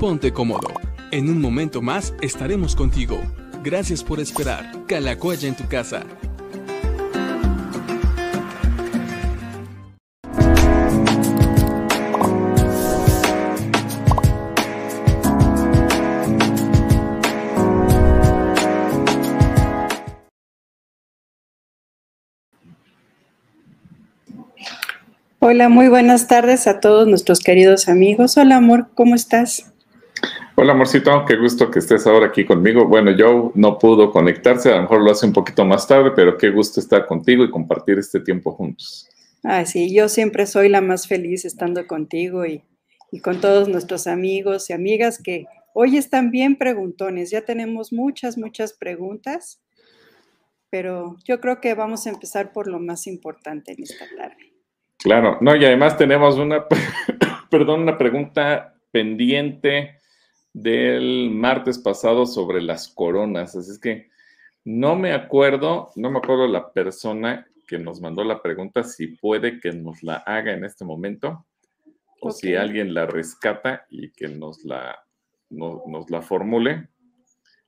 ponte cómodo. En un momento más estaremos contigo. Gracias por esperar. Calacoya en tu casa. Hola, muy buenas tardes a todos nuestros queridos amigos. Hola, amor, ¿cómo estás? Hola, amorcito, qué gusto que estés ahora aquí conmigo. Bueno, yo no pudo conectarse, a lo mejor lo hace un poquito más tarde, pero qué gusto estar contigo y compartir este tiempo juntos. Ah, sí, yo siempre soy la más feliz estando contigo y, y con todos nuestros amigos y amigas que hoy están bien preguntones. Ya tenemos muchas, muchas preguntas, pero yo creo que vamos a empezar por lo más importante en esta tarde. Claro, no, y además tenemos una, perdón, una pregunta pendiente del martes pasado sobre las coronas. Así es que no me acuerdo, no me acuerdo la persona que nos mandó la pregunta, si puede que nos la haga en este momento, o si alguien la rescata y que nos la, nos la formule.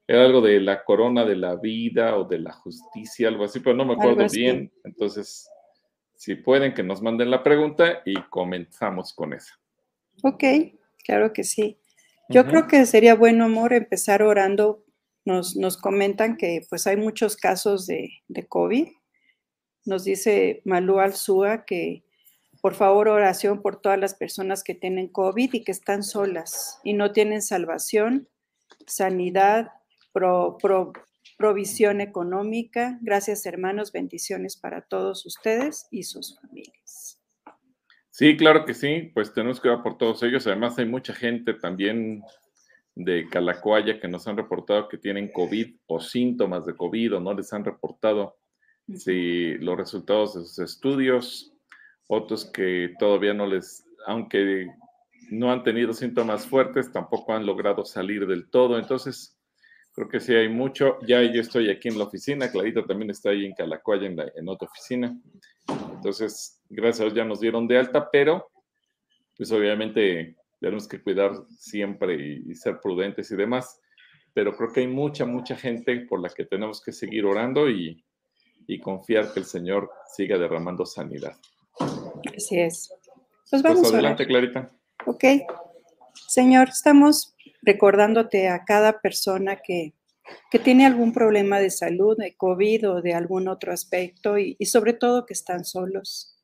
Era algo de la corona de la vida o de la justicia, algo así, pero no me acuerdo bien. Entonces, si pueden, que nos manden la pregunta y comenzamos con esa. Ok, claro que sí. Yo creo que sería bueno, amor, empezar orando. Nos, nos comentan que pues hay muchos casos de, de COVID. Nos dice Malú Alzúa que por favor oración por todas las personas que tienen COVID y que están solas y no tienen salvación, sanidad, pro, pro, provisión económica. Gracias, hermanos. Bendiciones para todos ustedes y sus familias. Sí, claro que sí. Pues tenemos que orar por todos ellos. Además, hay mucha gente también de Calacoaya que nos han reportado que tienen COVID o síntomas de COVID o no les han reportado si los resultados de sus estudios. Otros que todavía no les, aunque no han tenido síntomas fuertes, tampoco han logrado salir del todo. Entonces, Creo que sí hay mucho. Ya yo estoy aquí en la oficina, Clarita también está ahí en Calacoya, en, en otra oficina. Entonces, gracias a Dios ya nos dieron de alta, pero pues obviamente tenemos que cuidar siempre y, ser prudentes y demás. Pero creo que hay mucha, mucha gente por la que tenemos que seguir orando y, y confiar que el Señor siga derramando sanidad. Así es. Pues vamos pues adelante, Clarita. Ok. Señor, estamos recordándote a cada persona que, que tiene algún problema de salud, de COVID o de algún otro aspecto y, sobre todo que están solos,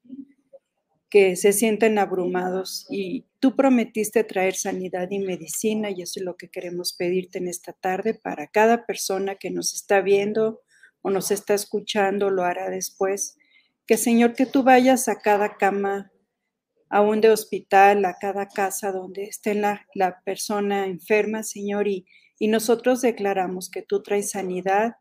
que se sienten abrumados y tú prometiste traer sanidad y medicina y eso es lo que queremos pedirte en esta tarde para cada persona que nos está viendo o nos está escuchando, lo hará después. Que Señor, que tú vayas a cada cama aún de hospital, a cada casa donde esté la, la persona enferma, Señor, y, y nosotros declaramos que tú traes sanidad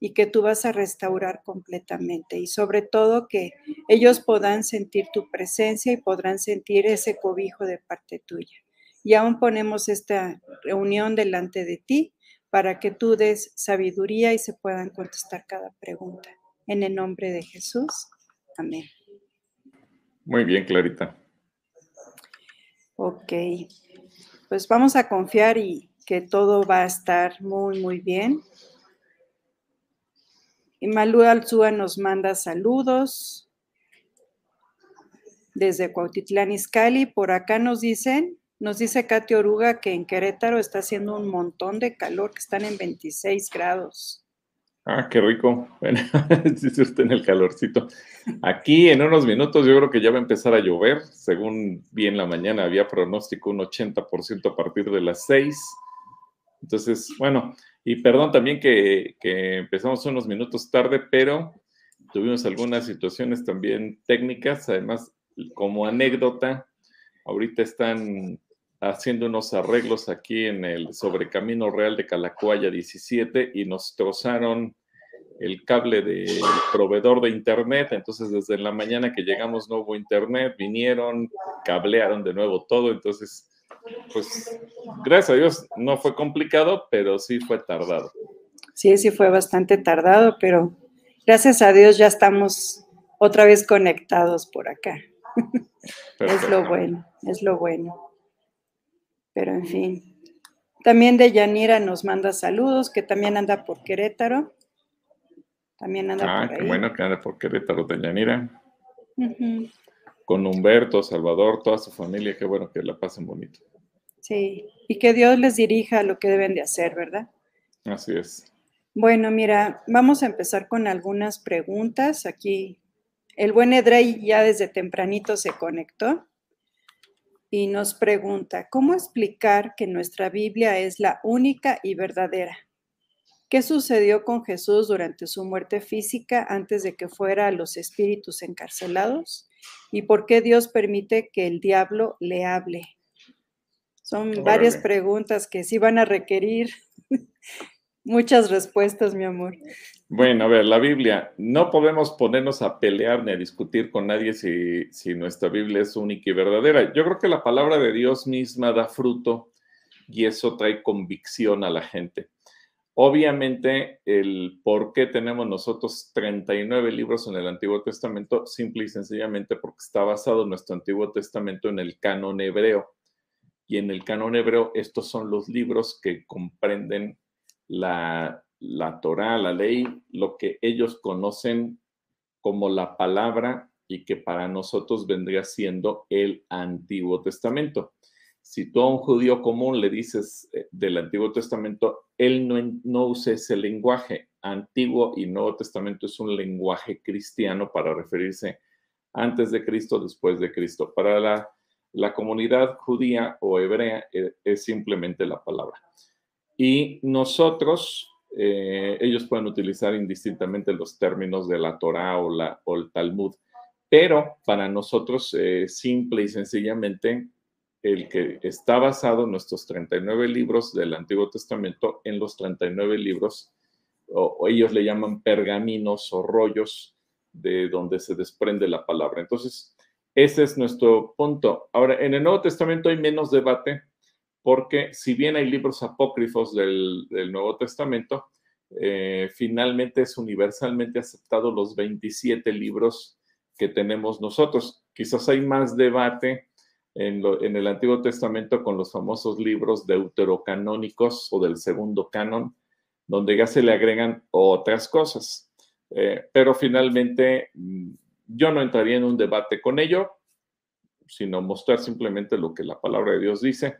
y que tú vas a restaurar completamente y sobre todo que ellos podrán sentir tu presencia y podrán sentir ese cobijo de parte tuya. Y aún ponemos esta reunión delante de ti para que tú des sabiduría y se puedan contestar cada pregunta. En el nombre de Jesús. Amén. Muy bien, Clarita. Ok, pues vamos a confiar y que todo va a estar muy, muy bien. Y Malú Alzúa nos manda saludos desde Cuautitlán Izcalli. Por acá nos dicen, nos dice Katy Oruga que en Querétaro está haciendo un montón de calor, que están en 26 grados. Ah, qué rico. Bueno, usted en el calorcito. Aquí en unos minutos yo creo que ya va a empezar a llover. Según bien la mañana había pronóstico un 80% a partir de las 6. Entonces, bueno, y perdón también que, que empezamos unos minutos tarde, pero tuvimos algunas situaciones también técnicas. Además, como anécdota, ahorita están haciendo unos arreglos aquí en el sobrecamino real de Calacuaya 17 y nos trozaron el cable del proveedor de internet. Entonces, desde la mañana que llegamos no hubo internet, vinieron, cablearon de nuevo todo. Entonces, pues, gracias a Dios no fue complicado, pero sí fue tardado. Sí, sí fue bastante tardado, pero gracias a Dios ya estamos otra vez conectados por acá. es lo bueno, es lo bueno. Pero en fin, También de Yanira nos manda saludos, que también anda por Querétaro. También anda Ah, por qué ahí. bueno que anda por Querétaro de Yanira. Con Humberto, Salvador, toda su familia, qué bueno que la pasen bonito. Sí, y que Dios les dirija lo que deben de hacer, ¿verdad? Así es. Bueno, mira, vamos a empezar con algunas preguntas. Aquí el buen Edrey ya desde tempranito se conectó y nos pregunta, ¿cómo explicar que nuestra Biblia es la única y verdadera? ¿Qué sucedió con Jesús durante su muerte física antes de que fuera a los espíritus encarcelados? ¿Y por qué Dios permite que el diablo le hable? Son varias preguntas que sí van a requerir muchas respuestas, mi amor. Bueno, a ver, la Biblia, no podemos ponernos a pelear ni a discutir con nadie si, si nuestra Biblia es única y verdadera. Yo creo que la palabra de Dios misma da fruto y eso trae convicción a la gente. Obviamente, el por qué tenemos nosotros 39 libros en el Antiguo Testamento, simple y sencillamente porque está basado nuestro Antiguo Testamento en el canon hebreo. Y en el canon hebreo, estos son los libros que comprenden la, la Torah, la ley, lo que ellos conocen como la palabra y que para nosotros vendría siendo el Antiguo Testamento. Si tú a un judío común le dices eh, del Antiguo Testamento, él no, no usa ese lenguaje. Antiguo y Nuevo Testamento es un lenguaje cristiano para referirse antes de Cristo, después de Cristo. Para la, la comunidad judía o hebrea eh, es simplemente la palabra. Y nosotros, eh, ellos pueden utilizar indistintamente los términos de la Torah o, la, o el Talmud, pero para nosotros, eh, simple y sencillamente, el que está basado en nuestros 39 libros del Antiguo Testamento, en los 39 libros, o, o ellos le llaman pergaminos o rollos de donde se desprende la palabra. Entonces, ese es nuestro punto. Ahora, en el Nuevo Testamento hay menos debate porque si bien hay libros apócrifos del, Nuevo Testamento, eh, finalmente es universalmente aceptado los 27 libros que tenemos nosotros. Quizás hay más debate en, lo- el Antiguo Testamento con los famosos libros deuterocanónicos o del segundo canon, donde ya se le agregan otras cosas. Eh, pero finalmente mm, yo no entraría en un debate con ello, sino mostrar simplemente lo que la palabra de Dios dice.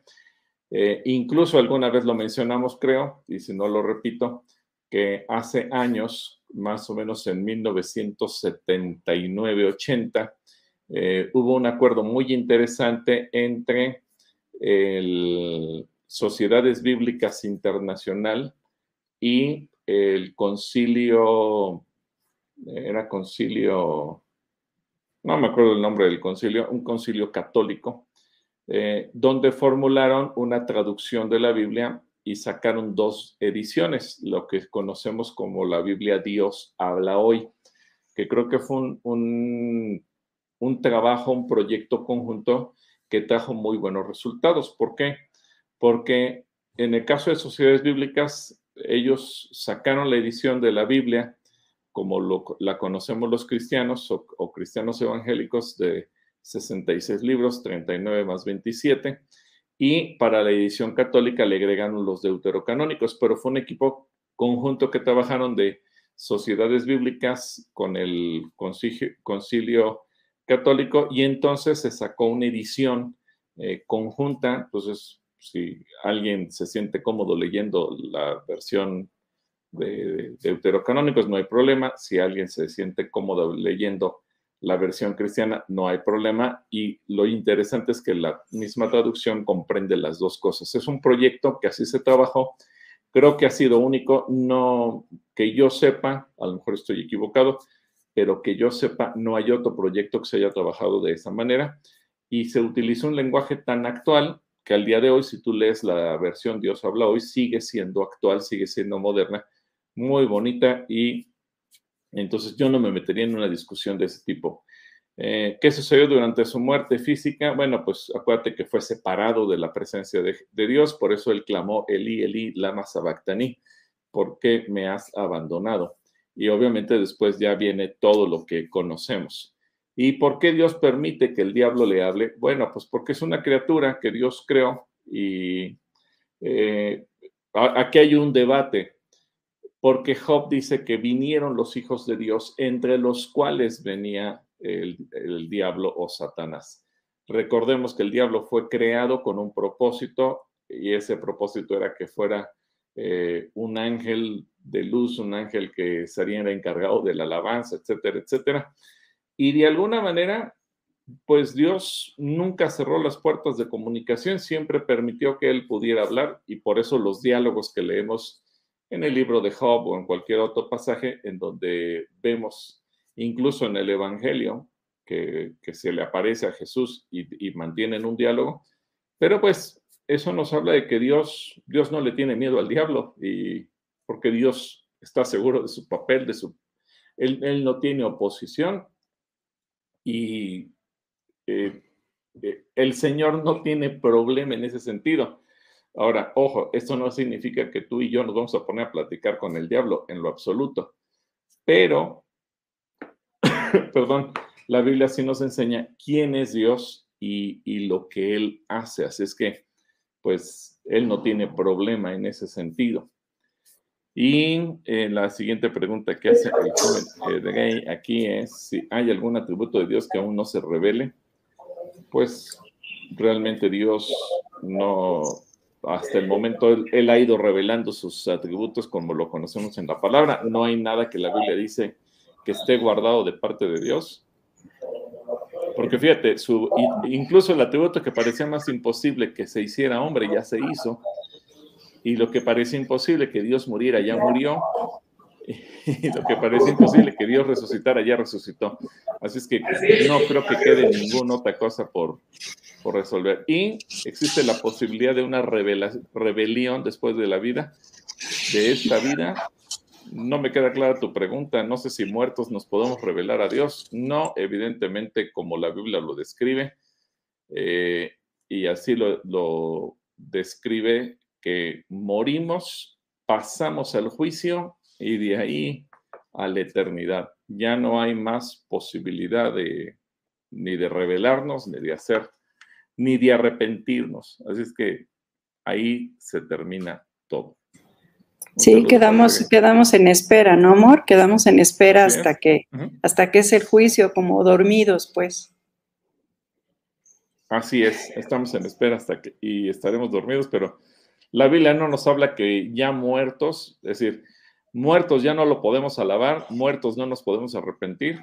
Eh, incluso alguna vez lo mencionamos, creo, y si no lo repito, que hace años, más o menos en 1979-80, eh, hubo un acuerdo muy interesante entre el Sociedades Bíblicas Internacional y el concilio, era concilio, no me acuerdo el nombre del concilio, un concilio católico, eh, donde formularon una traducción de la Biblia y sacaron dos ediciones, lo que conocemos como la Biblia Dios habla hoy, que creo que fue un, un, un trabajo, un proyecto conjunto que trajo muy buenos resultados. ¿Por qué? Porque en el caso de sociedades bíblicas, ellos sacaron la edición de la Biblia como lo, la conocemos los cristianos o, cristianos evangélicos de 66 libros, 39 más 27, y para la edición católica le agregaron los deuterocanónicos, pero fue un equipo conjunto que trabajaron de sociedades bíblicas con el concilio, concilio católico y entonces se sacó una edición eh, conjunta, entonces si alguien se siente cómodo leyendo la versión de, de deuterocanónicos, no hay problema, si alguien se siente cómodo leyendo la versión cristiana, no hay problema. Y lo interesante es que la misma traducción comprende las dos cosas. Es un proyecto que así se trabajó. Creo que ha sido único, no que yo sepa, a lo mejor estoy equivocado, pero que yo sepa, no hay otro proyecto que se haya trabajado de esa manera. Y se utilizó un lenguaje tan actual que al día de hoy, si tú lees la versión Dios habla hoy, sigue siendo actual, sigue siendo moderna, muy bonita y entonces yo no me metería en una discusión de ese tipo. Eh, ¿Qué sucedió durante su muerte física? Bueno, pues acuérdate que fue separado de la presencia de, Dios, por eso él clamó Eli, Eli, lama sabactani, ¿por qué me has abandonado? Y obviamente después ya viene todo lo que conocemos. ¿Y por qué Dios permite que el diablo le hable? Bueno, pues porque es una criatura que Dios creó y eh, aquí hay un debate, porque Job dice que vinieron los hijos de Dios, entre los cuales venía el, diablo o Satanás. Recordemos que el diablo fue creado con un propósito y ese propósito era que fuera eh, un ángel de luz, un ángel que sería encargado de la alabanza, etcétera, etcétera. Y de alguna manera, pues Dios nunca cerró las puertas de comunicación, siempre permitió que él pudiera hablar y por eso los diálogos que leemos en el libro de Job o en cualquier otro pasaje en donde vemos incluso en el Evangelio que, se le aparece a Jesús y, mantienen un diálogo, pero pues eso nos habla de que Dios, Dios no le tiene miedo al diablo y porque Dios está seguro de su papel, de su, él, no tiene oposición y eh, eh, el Señor no tiene problema en ese sentido. Ahora, ojo, esto no significa que tú y yo nos vamos a poner a platicar con el diablo en lo absoluto, pero, perdón, la Biblia sí nos enseña quién es Dios y, lo que Él hace. Así es que pues él no tiene problema en ese sentido. Y eh, la siguiente pregunta que hace el joven eh, aquí es si hay algún atributo de Dios que aún no se revele. Pues realmente Dios no, hasta el momento él, ha ido revelando sus atributos como lo conocemos en la palabra. No hay nada que la Biblia dice que esté guardado de parte de Dios. Porque fíjate, su, incluso el atributo que parecía más imposible que se hiciera hombre ya se hizo. Y lo que parecía imposible que Dios muriera ya murió. Y lo que parecía imposible que Dios resucitara ya resucitó. Así es que no creo que quede ninguna otra cosa por, por resolver. Y existe la posibilidad de una rebelión después de la vida, de esta vida, no me queda clara tu pregunta. No sé si muertos nos podemos revelar a Dios. No, evidentemente, como la Biblia lo describe, eh, y así lo, describe, que morimos, pasamos al juicio y de ahí a la eternidad. Ya no hay más posibilidad de ni de revelarnos, ni de hacer, ni de arrepentirnos. Así es que ahí se termina todo. Sí, quedamos, quedamos en espera, ¿no, amor? Quedamos en espera hasta que, hasta que es el juicio, como dormidos, pues. Así es, estamos en espera hasta que, y estaremos dormidos, pero la Biblia no nos habla que ya muertos, es decir, muertos ya no lo podemos alabar, muertos no nos podemos arrepentir,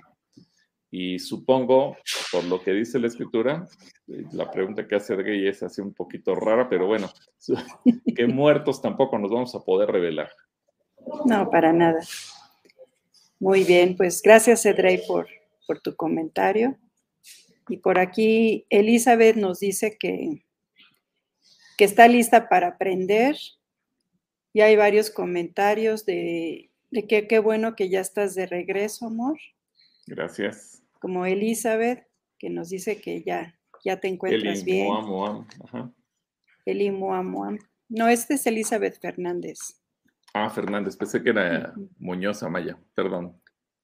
y supongo, por lo que dice la escritura, eh, la pregunta que hace Gay es así un poquito rara, pero bueno, que muertos tampoco nos vamos a poder revelar. No, para nada. Muy bien, pues gracias Edrey por, por tu comentario. Y por aquí Elizabeth nos dice que, que está lista para aprender. Y hay varios comentarios de, de que qué bueno que ya estás de regreso, amor. Gracias como Elizabeth, que nos dice que ya, ya te encuentras bien. Ajá. Eli Muam, No, este es Elizabeth Fernández. Ah, Fernández, pensé que era Muñoz Amaya, perdón.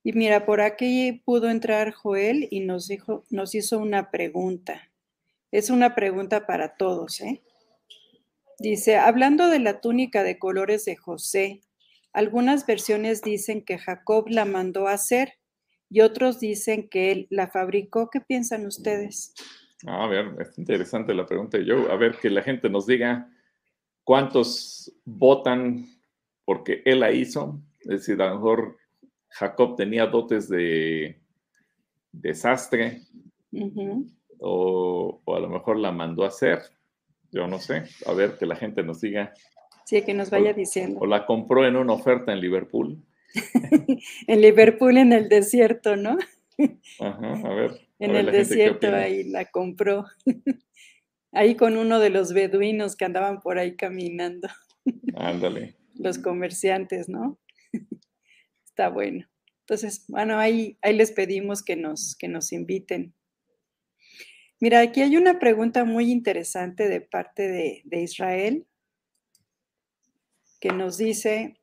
Y mira, por aquí pudo entrar Joel y nos, dijo, nos hizo una pregunta. Es una pregunta para todos, ¿eh? Dice, hablando de la túnica de colores de José, algunas versiones dicen que Jacob la mandó a hacer y otros dicen que él la fabricó. ¿Qué piensan ustedes? A ver, es interesante la pregunta de Joe. A ver, que la gente nos diga cuántos votan porque él la hizo. Es decir, a lo mejor Jacob tenía dotes de desastre o, o, a lo mejor la mandó a hacer. Yo no sé. A ver, que la gente nos diga. Sí, que nos vaya diciendo. O la compró en una oferta en Liverpool. en Liverpool, en el desierto, ¿no? Ajá, a ver. en el desierto ahí la compró. ahí con uno de los beduinos que andaban por ahí caminando. Ándale. los comerciantes, ¿no? Está bueno. Entonces, bueno, ahí, ahí les pedimos que nos, que nos inviten. Mira, aquí hay una pregunta muy interesante de parte de, de Israel que nos dice,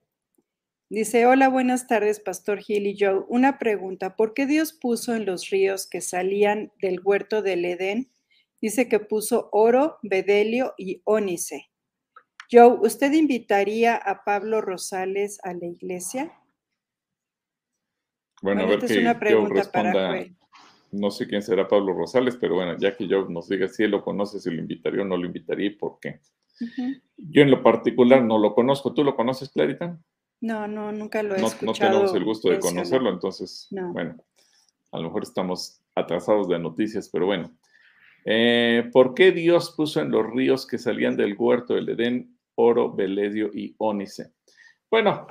Dice, hola, buenas tardes, Pastor Gil y Joe. Una pregunta, ¿por qué Dios puso en los ríos que salían del huerto del Edén? Dice que puso oro, bedelio y ónice. Joe, ¿usted invitaría a Pablo Rosales a la iglesia? Bueno, a ver esta es una pregunta para responda. Joel. No sé quién será Pablo Rosales, pero bueno, ya que yo nos diga si él lo conoce, si lo invitaría o no lo invitaría y por qué. Yo en lo particular no lo conozco. ¿Tú lo conoces, Clarita? No, no, nunca lo he No, no escuchado. tenemos el gusto de conocerlo, entonces, No. bueno, a lo mejor estamos atrasados de noticias, pero bueno. Eh, ¿Por qué Dios puso en los ríos que salían del huerto del Edén oro, beledio y ónice? Bueno,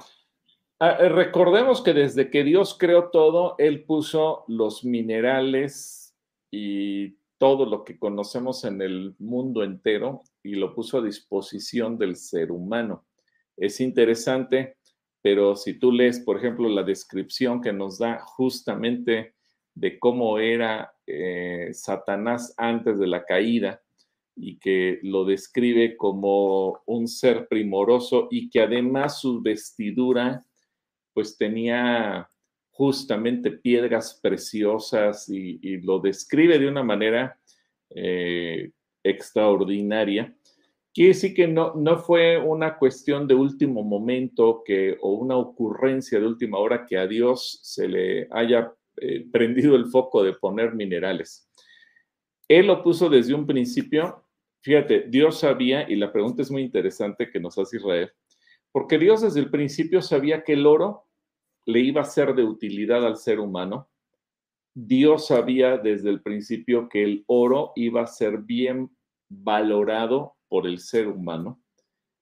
recordemos que desde que Dios creó todo, Él puso los minerales y todo lo que conocemos en el mundo entero y lo puso a disposición del ser humano. Es interesante, pero si tú lees, por ejemplo, la descripción que nos da justamente de cómo era eh, Satanás antes de la caída y que lo describe como un ser primoroso y que además su vestidura pues tenía justamente piedras preciosas y, lo describe de una manera eh, extraordinaria. Quiere decir que no, no fue una cuestión de último momento que, o una ocurrencia de última hora que a Dios se le haya eh, prendido el foco de poner minerales. Él lo puso desde un principio. Fíjate, Dios sabía, y la pregunta es muy interesante que nos hace Israel, porque Dios desde el principio sabía que el oro le iba a ser de utilidad al ser humano. Dios sabía desde el principio que el oro iba a ser bien valorado por el ser humano.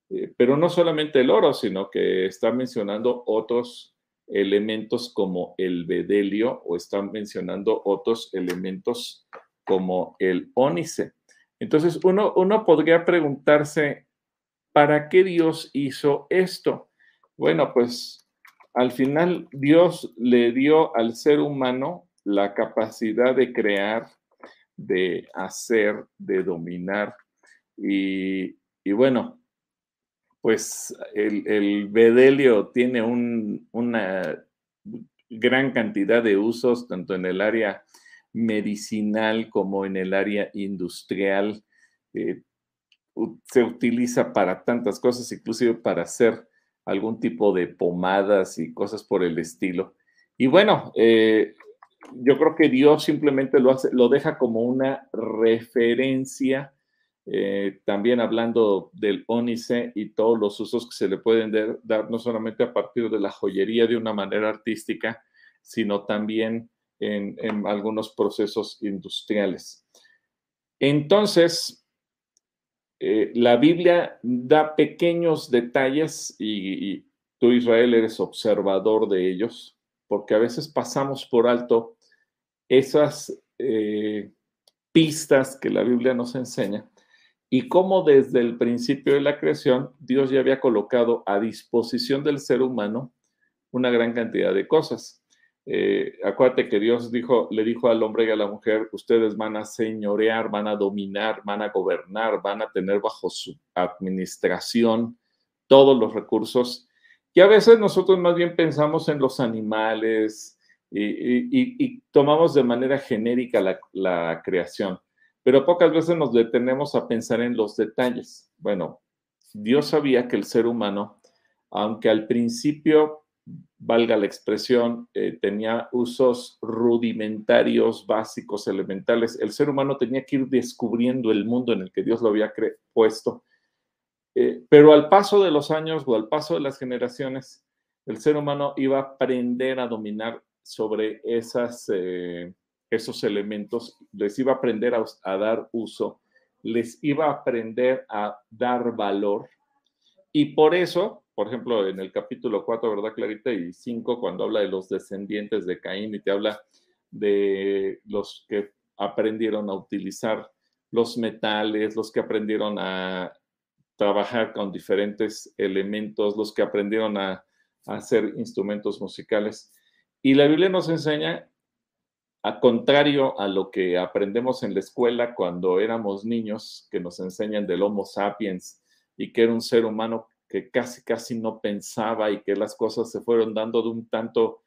Eh, pero no solamente el oro, sino que está mencionando otros elementos como el bedelio o está mencionando otros elementos como el ónice. Entonces, uno, uno podría preguntarse, ¿para qué Dios hizo esto? Bueno, pues al final Dios le dio al ser humano la capacidad de crear, de hacer, de dominar. Y, y bueno, pues el, el bedelio tiene un- una gran cantidad de usos, tanto en el área medicinal como en el área industrial. Eh, se utiliza para tantas cosas, inclusive para hacer algún tipo de pomadas y cosas por el estilo. Y bueno, eh, yo creo que Dios simplemente lo, hace, lo deja como una referencia, eh, también hablando del ónice y todos los usos que se le pueden dar, no solamente a partir de la joyería de una manera artística, sino también en algunos procesos industriales. Entonces, eh, la Biblia da pequeños detalles y, tú, Israel, eres observador de ellos, porque a veces pasamos por alto esas eh, pistas que la Biblia nos enseña y cómo desde el principio de la creación Dios ya había colocado a disposición del ser humano una gran cantidad de cosas. Eh, acuérdate que Dios dijo, le dijo al hombre y a la mujer, ustedes van a señorear, van a dominar, van a gobernar, van a tener bajo su administración todos los recursos. Y a veces nosotros más bien pensamos en los animales y, tomamos de manera genérica la creación, pero pocas veces nos detenemos a pensar en los detalles. Bueno, Dios sabía que el ser humano, aunque al principio valga la expresión, eh, tenía usos rudimentarios, básicos, elementales. El ser humano tenía que ir descubriendo el mundo en el que Dios lo había puesto. Eh, pero al paso de los años o al paso de las generaciones, el ser humano iba a aprender a dominar sobre esas, eh, esos elementos, les iba a aprender a, a dar uso, les iba a aprender a dar valor. Y por eso por ejemplo, en el capítulo 4, ¿verdad, Clarita? Y 5, cuando habla de los descendientes de Caín y te habla de los que aprendieron a utilizar los metales, los que aprendieron a trabajar con diferentes elementos, los que aprendieron a, a hacer instrumentos musicales. Y la Biblia nos enseña, a contrario a lo que aprendemos en la escuela cuando éramos niños, que nos enseñan del Homo sapiens y que era un ser humano que casi, casi no pensaba y que las cosas se fueron dando de un tanto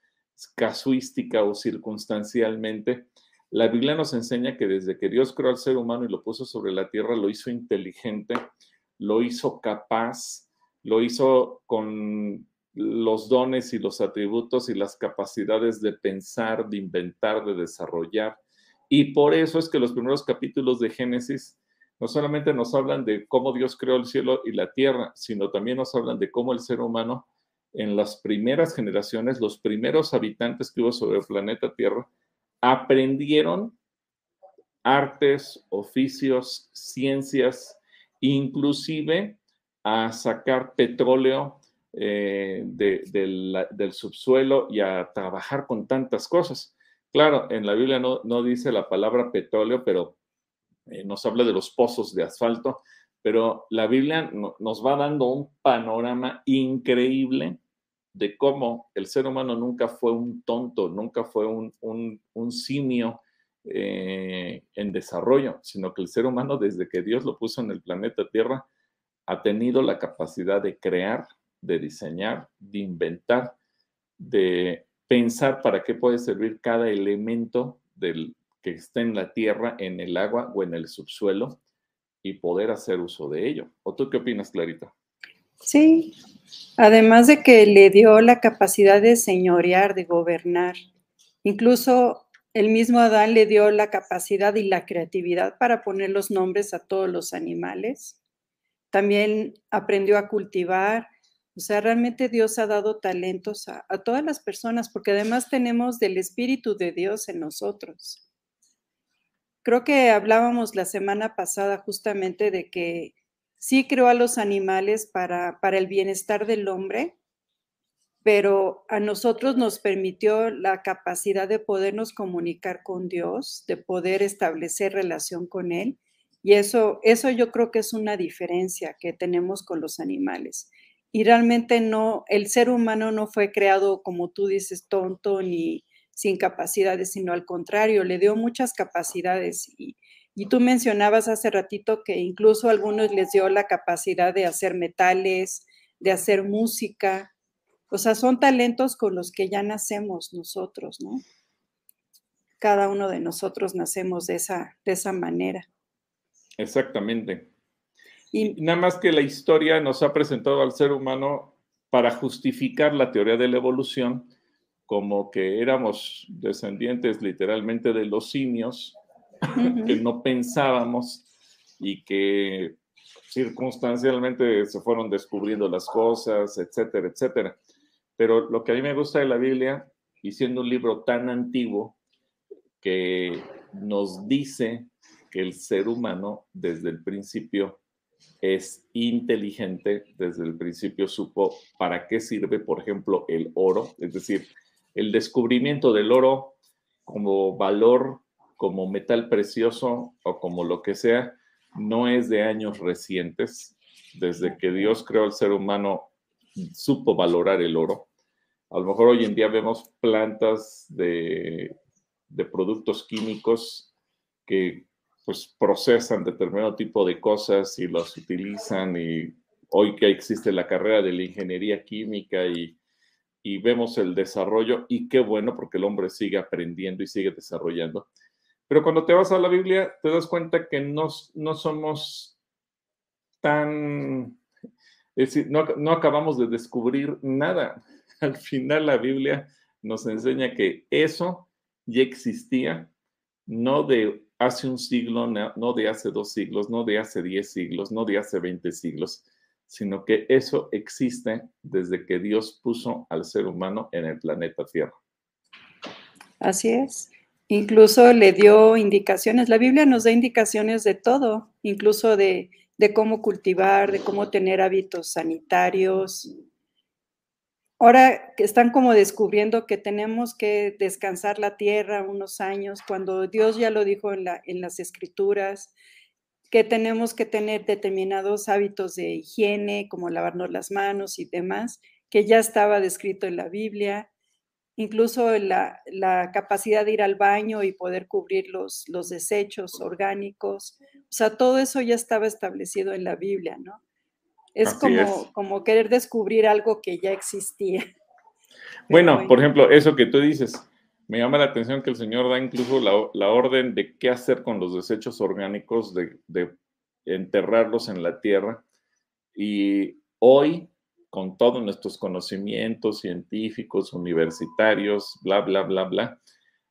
casuística o circunstancialmente. La Biblia nos enseña que desde que Dios creó al ser humano y lo puso sobre la tierra, lo hizo inteligente, lo hizo capaz, lo hizo con los dones y los atributos y las capacidades de pensar, de inventar, de desarrollar. Y por eso es que los primeros capítulos de Génesis no solamente nos hablan de cómo Dios creó el cielo y la tierra, sino también nos hablan de cómo el ser humano en las primeras generaciones, los primeros habitantes que hubo sobre el planeta Tierra, aprendieron artes, oficios, ciencias, inclusive a sacar petróleo eh, del subsuelo y a trabajar con tantas cosas. Claro, en la Biblia no, no dice la palabra petróleo, pero eh, nos habla de los pozos de asfalto, pero la Biblia nos va dando un panorama increíble de cómo el ser humano nunca fue un tonto, nunca fue un, simio eh, en desarrollo, sino que el ser humano desde que Dios lo puso en el planeta Tierra ha tenido la capacidad de crear, de diseñar, de inventar, de pensar para qué puede servir cada elemento del, que esté en la tierra, en el agua o en el subsuelo y poder hacer uso de ello. ¿O tú qué opinas, Clarita? Sí, además de que le dio la capacidad de señorear, de gobernar. Incluso el mismo Adán le dio la capacidad y la creatividad para poner los nombres a todos los animales. También aprendió a cultivar, o sea, realmente Dios ha dado talentos a, todas las personas, porque además tenemos del Espíritu de Dios en nosotros. Creo que hablábamos la semana pasada justamente de que sí creó a los animales para, para el bienestar del hombre, pero a nosotros nos permitió la capacidad de podernos comunicar con Dios, de poder establecer relación con Él. Y eso, eso yo creo que es una diferencia que tenemos con los animales y realmente no, el ser humano no fue creado, como tú dices, tonto ni sin capacidades, sino al contrario, le dio muchas capacidades. Y, y tú mencionabas hace ratito que incluso a algunos les dio la capacidad de hacer metales, de hacer música. O sea, son talentos con los que ya nacemos nosotros, ¿no? Cada uno de nosotros nacemos de esa, de esa manera. Exactamente. Y nada más que la historia nos ha presentado al ser humano para justificar la teoría de la evolución como que éramos descendientes literalmente de los simios, que no pensábamos y que circunstancialmente se fueron descubriendo las cosas, etcétera, etcétera. Pero lo que a mí me gusta de la Biblia, y siendo un libro tan antiguo, que nos dice que el ser humano desde el principio es inteligente, desde el principio supo para qué sirve, por ejemplo, el oro, es decir, el descubrimiento del oro como valor, como metal precioso o como lo que sea, no es de años recientes. Desde que Dios creó al ser humano, supo valorar el oro. A lo mejor hoy en día vemos plantas de, productos químicos que pues procesan determinado tipo de cosas y los utilizan y hoy que existe la carrera de la ingeniería química y, y vemos el desarrollo y qué bueno porque el hombre sigue aprendiendo y sigue desarrollando. Pero cuando te vas a la Biblia te das cuenta que no, no somos tan, es decir, no, no acabamos de descubrir nada. Al final la Biblia nos enseña que eso ya existía, no de hace un siglo, no de hace dos siglos, no de hace diez siglos, no de hace veinte siglos, sino que eso existe desde que Dios puso al ser humano en el planeta Tierra. Así es. Incluso le dio indicaciones. La Biblia nos da indicaciones de todo, incluso de, cómo cultivar, de cómo tener hábitos sanitarios, ahora que están como descubriendo que tenemos que descansar la tierra unos años, cuando Dios ya lo dijo en, las escrituras, que tenemos que tener determinados hábitos de higiene, como lavarnos las manos y demás, que ya estaba descrito en la Biblia, incluso la, capacidad de ir al baño y poder cubrir los, los desechos orgánicos, o sea, todo eso ya estaba establecido en la Biblia, ¿no? Es como, como querer descubrir algo que ya existía. Bueno, por ejemplo, eso que tú dices, me llama la atención que el Señor da incluso la, orden de qué hacer con los desechos orgánicos, de, enterrarlos en la tierra, y hoy, con todos nuestros conocimientos científicos, universitarios, bla, bla, bla, bla,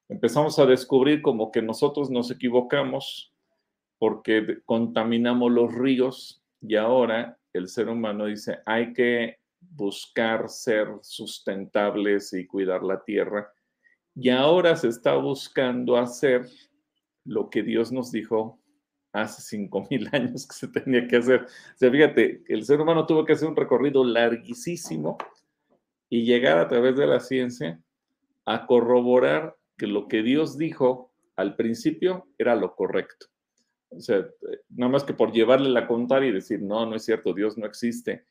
empezamos a descubrir como que nosotros nos equivocamos porque contaminamos los ríos y ahora el ser humano dice, hay que buscar ser sustentables y cuidar la tierra. Y ahora se está buscando hacer lo que Dios nos dijo hace cinco mil años que se tenía que hacer. O sea, fíjate, el ser humano tuvo que hacer un recorrido larguísimo y llegar a través de la ciencia a corroborar que lo que Dios dijo al principio era lo correcto. O sea, nada más que por llevarle la contar y decir, no, no es cierto, Dios no existe.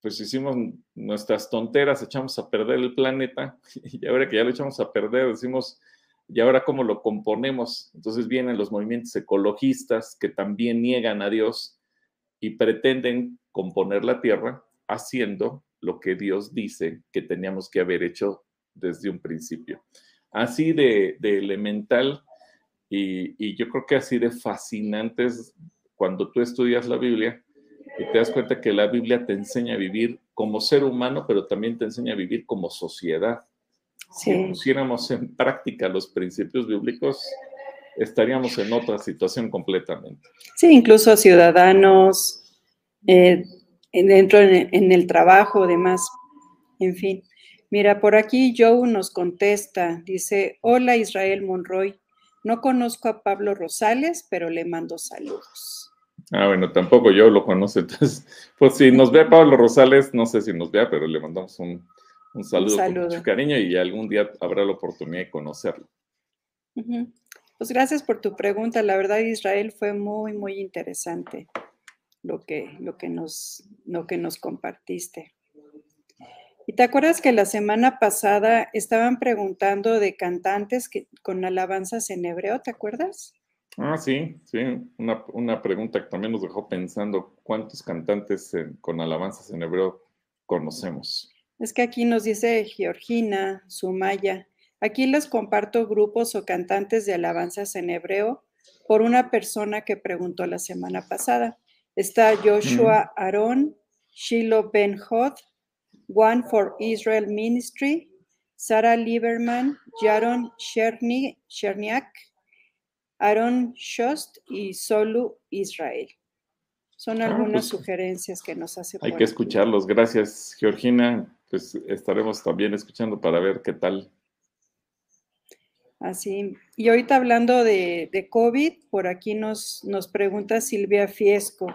Pues hicimos nuestras tonteras, echamos a perder el planeta y ahora que ya lo echamos a perder, decimos, ¿y ahora cómo lo componemos? Entonces vienen los movimientos ecologistas que también niegan a Dios y pretenden componer la tierra haciendo lo que Dios dice que teníamos que haber hecho desde un principio. Así de, elemental y, yo creo que así de fascinante es cuando tú estudias la Biblia y te das cuenta que la Biblia te enseña a vivir como ser humano, pero también te enseña a vivir como sociedad. Si pusiéramos en práctica los principios bíblicos, estaríamos en otra situación completamente. Sí, incluso ciudadanos, eh, dentro en, en, el trabajo, demás, en fin. Mira, por aquí Joe nos contesta, dice, hola Israel Monroy, no conozco a Pablo Rosales, pero le mando saludos. Ah, bueno, tampoco yo lo conozco. Entonces, pues si nos ve Pablo Rosales, no sé si nos vea, pero le mandamos un, saludo, con mucho cariño y algún día habrá la oportunidad de conocerlo. Pues gracias por tu pregunta. La verdad, Israel, fue muy, muy interesante lo que, lo que, nos, lo que nos compartiste. ¿Y te acuerdas que la semana pasada estaban preguntando de cantantes que, con alabanzas en hebreo? ¿Te acuerdas? Ah, sí, sí. Una, pregunta que también nos dejó pensando, ¿cuántos cantantes con alabanzas en hebreo conocemos? Es que aquí nos dice Georgina, Sumaya. Aquí les comparto grupos o cantantes de alabanzas en hebreo por una persona que preguntó la semana pasada. Está Joshua Aaron, Shiloh Ben Hod, One for Israel Ministry, Sarah Lieberman, Jaron Cherniak, Aaron Shost y Solu Israel. Son ah, algunas pues, sugerencias que nos hace. Hay que escucharlos. Gracias, Georgina. Pues estaremos también escuchando para ver qué tal. Así. Y ahorita hablando de, de COVID, por aquí nos, nos pregunta Silvia Fiesco.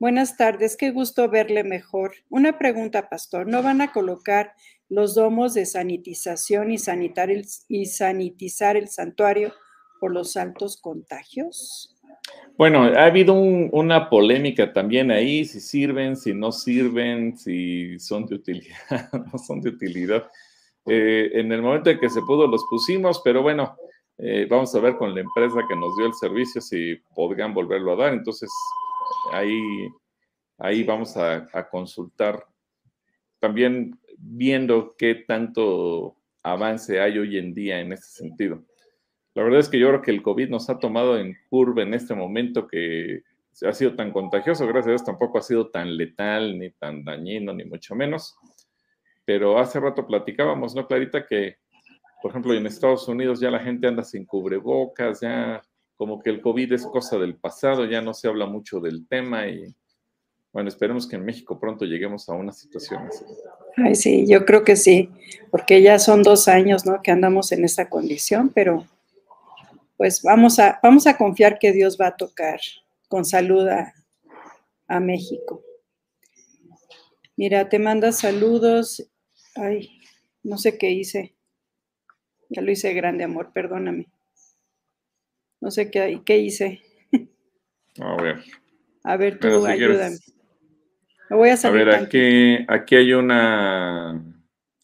Buenas tardes, qué gusto verle mejor. Una pregunta, pastor. ¿No van a colocar los domos de sanitización y, y sanitizar el santuario por los altos contagios? Bueno, ha habido una polémica también ahí, si sirven, si no sirven, si son de utilidad, no son de utilidad. Eh, en el momento en que se pudo los pusimos, pero bueno, eh, vamos a ver con la empresa que nos dio el servicio si podrían volverlo a dar. Entonces, ahí, ahí vamos a, consultar también viendo qué tanto avance hay hoy en día en este sentido. La verdad es que yo creo que el COVID nos ha tomado en curva en este momento que ha sido tan contagioso, gracias a Dios tampoco ha sido tan letal, ni tan dañino, ni mucho menos. Pero hace rato platicábamos, ¿no, Clarita? Que, por ejemplo, en Estados Unidos ya la gente anda sin cubrebocas, ya como que el COVID es cosa del pasado, ya no se habla mucho del tema y bueno, esperemos que en México pronto lleguemos a una situación así. Ay, sí, yo creo que sí, porque ya son dos años, ¿no? Que andamos en esta condición, pero pues vamos a, vamos a confiar que Dios va a tocar con salud a, a México. Mira, te manda saludos. Ay, no sé qué hice. Ya lo hice grande, amor, perdóname. No sé qué, qué hice. A ver. A ver, tú ayúdame. Me voy a salir. A ver, aquí, aquí hay una,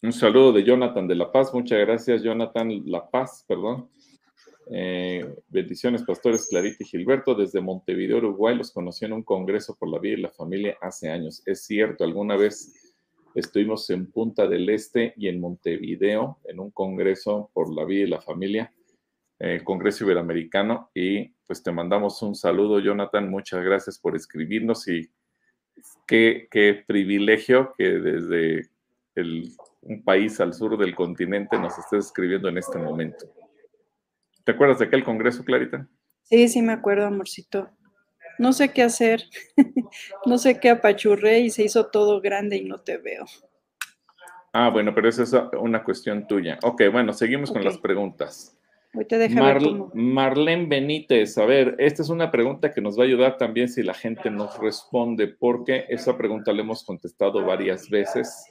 un saludo de Jonathan de La Paz. Muchas gracias, Jonathan La Paz, perdón. Eh, bendiciones, pastores Clarita y Gilberto. Desde Montevideo, Uruguay, los conocí en un congreso por la vida y la familia hace años. Es cierto, alguna vez estuvimos en Punta del Este y en Montevideo en un congreso por la vida y la familia el Congreso Iberoamericano y pues te mandamos un saludo, Jonathan. Muchas gracias por escribirnos y qué, qué privilegio que desde el, un país al sur del continente nos estés escribiendo en este momento. ¿Te acuerdas de aquel congreso, Clarita? Sí, sí me acuerdo, amorcito. No sé qué hacer, no sé qué apachurré y se hizo todo grande y no te veo. Ah, bueno, pero esa es una cuestión tuya. Ok, bueno, seguimos con las preguntas. Hoy te Mar- cómo. Marlene Benítez, a ver, esta es una pregunta que nos va a ayudar también si la gente nos responde, porque esa pregunta la hemos contestado varias veces.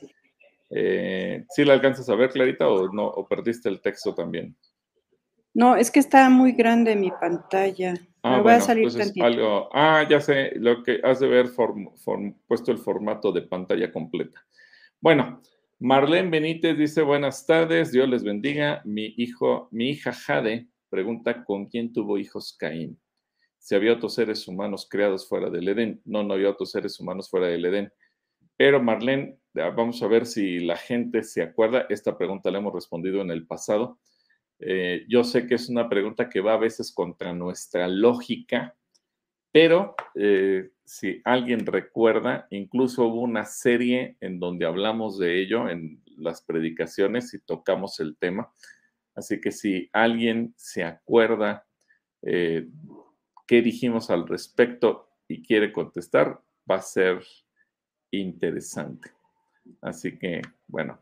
Eh, ¿Sí la alcanzas a ver, Clarita, o no? ¿O perdiste el texto también? No, es que está muy grande mi pantalla. Ah, me voy bueno, a salir entonces tantito. algo. Ah, ya sé, lo que has de ver form- form- puesto el formato de pantalla completa. Bueno, Marlene Benítez dice: Buenas tardes, Dios les bendiga. Mi hijo, mi hija Jade pregunta: ¿con quién tuvo hijos Caín? Si había otros seres humanos creados fuera del Edén. No, no había otros seres humanos fuera del Edén. Pero Marlene, ah, vamos a ver si la gente se acuerda. Esta pregunta la hemos respondido en el pasado. Eh, yo sé que es una pregunta que va a veces contra nuestra lógica, pero eh, si alguien recuerda, incluso hubo una serie en donde hablamos de ello en las predicaciones y tocamos el tema. Así que si alguien se acuerda eh, qué dijimos al respecto y quiere contestar, va a ser interesante. Así que, bueno,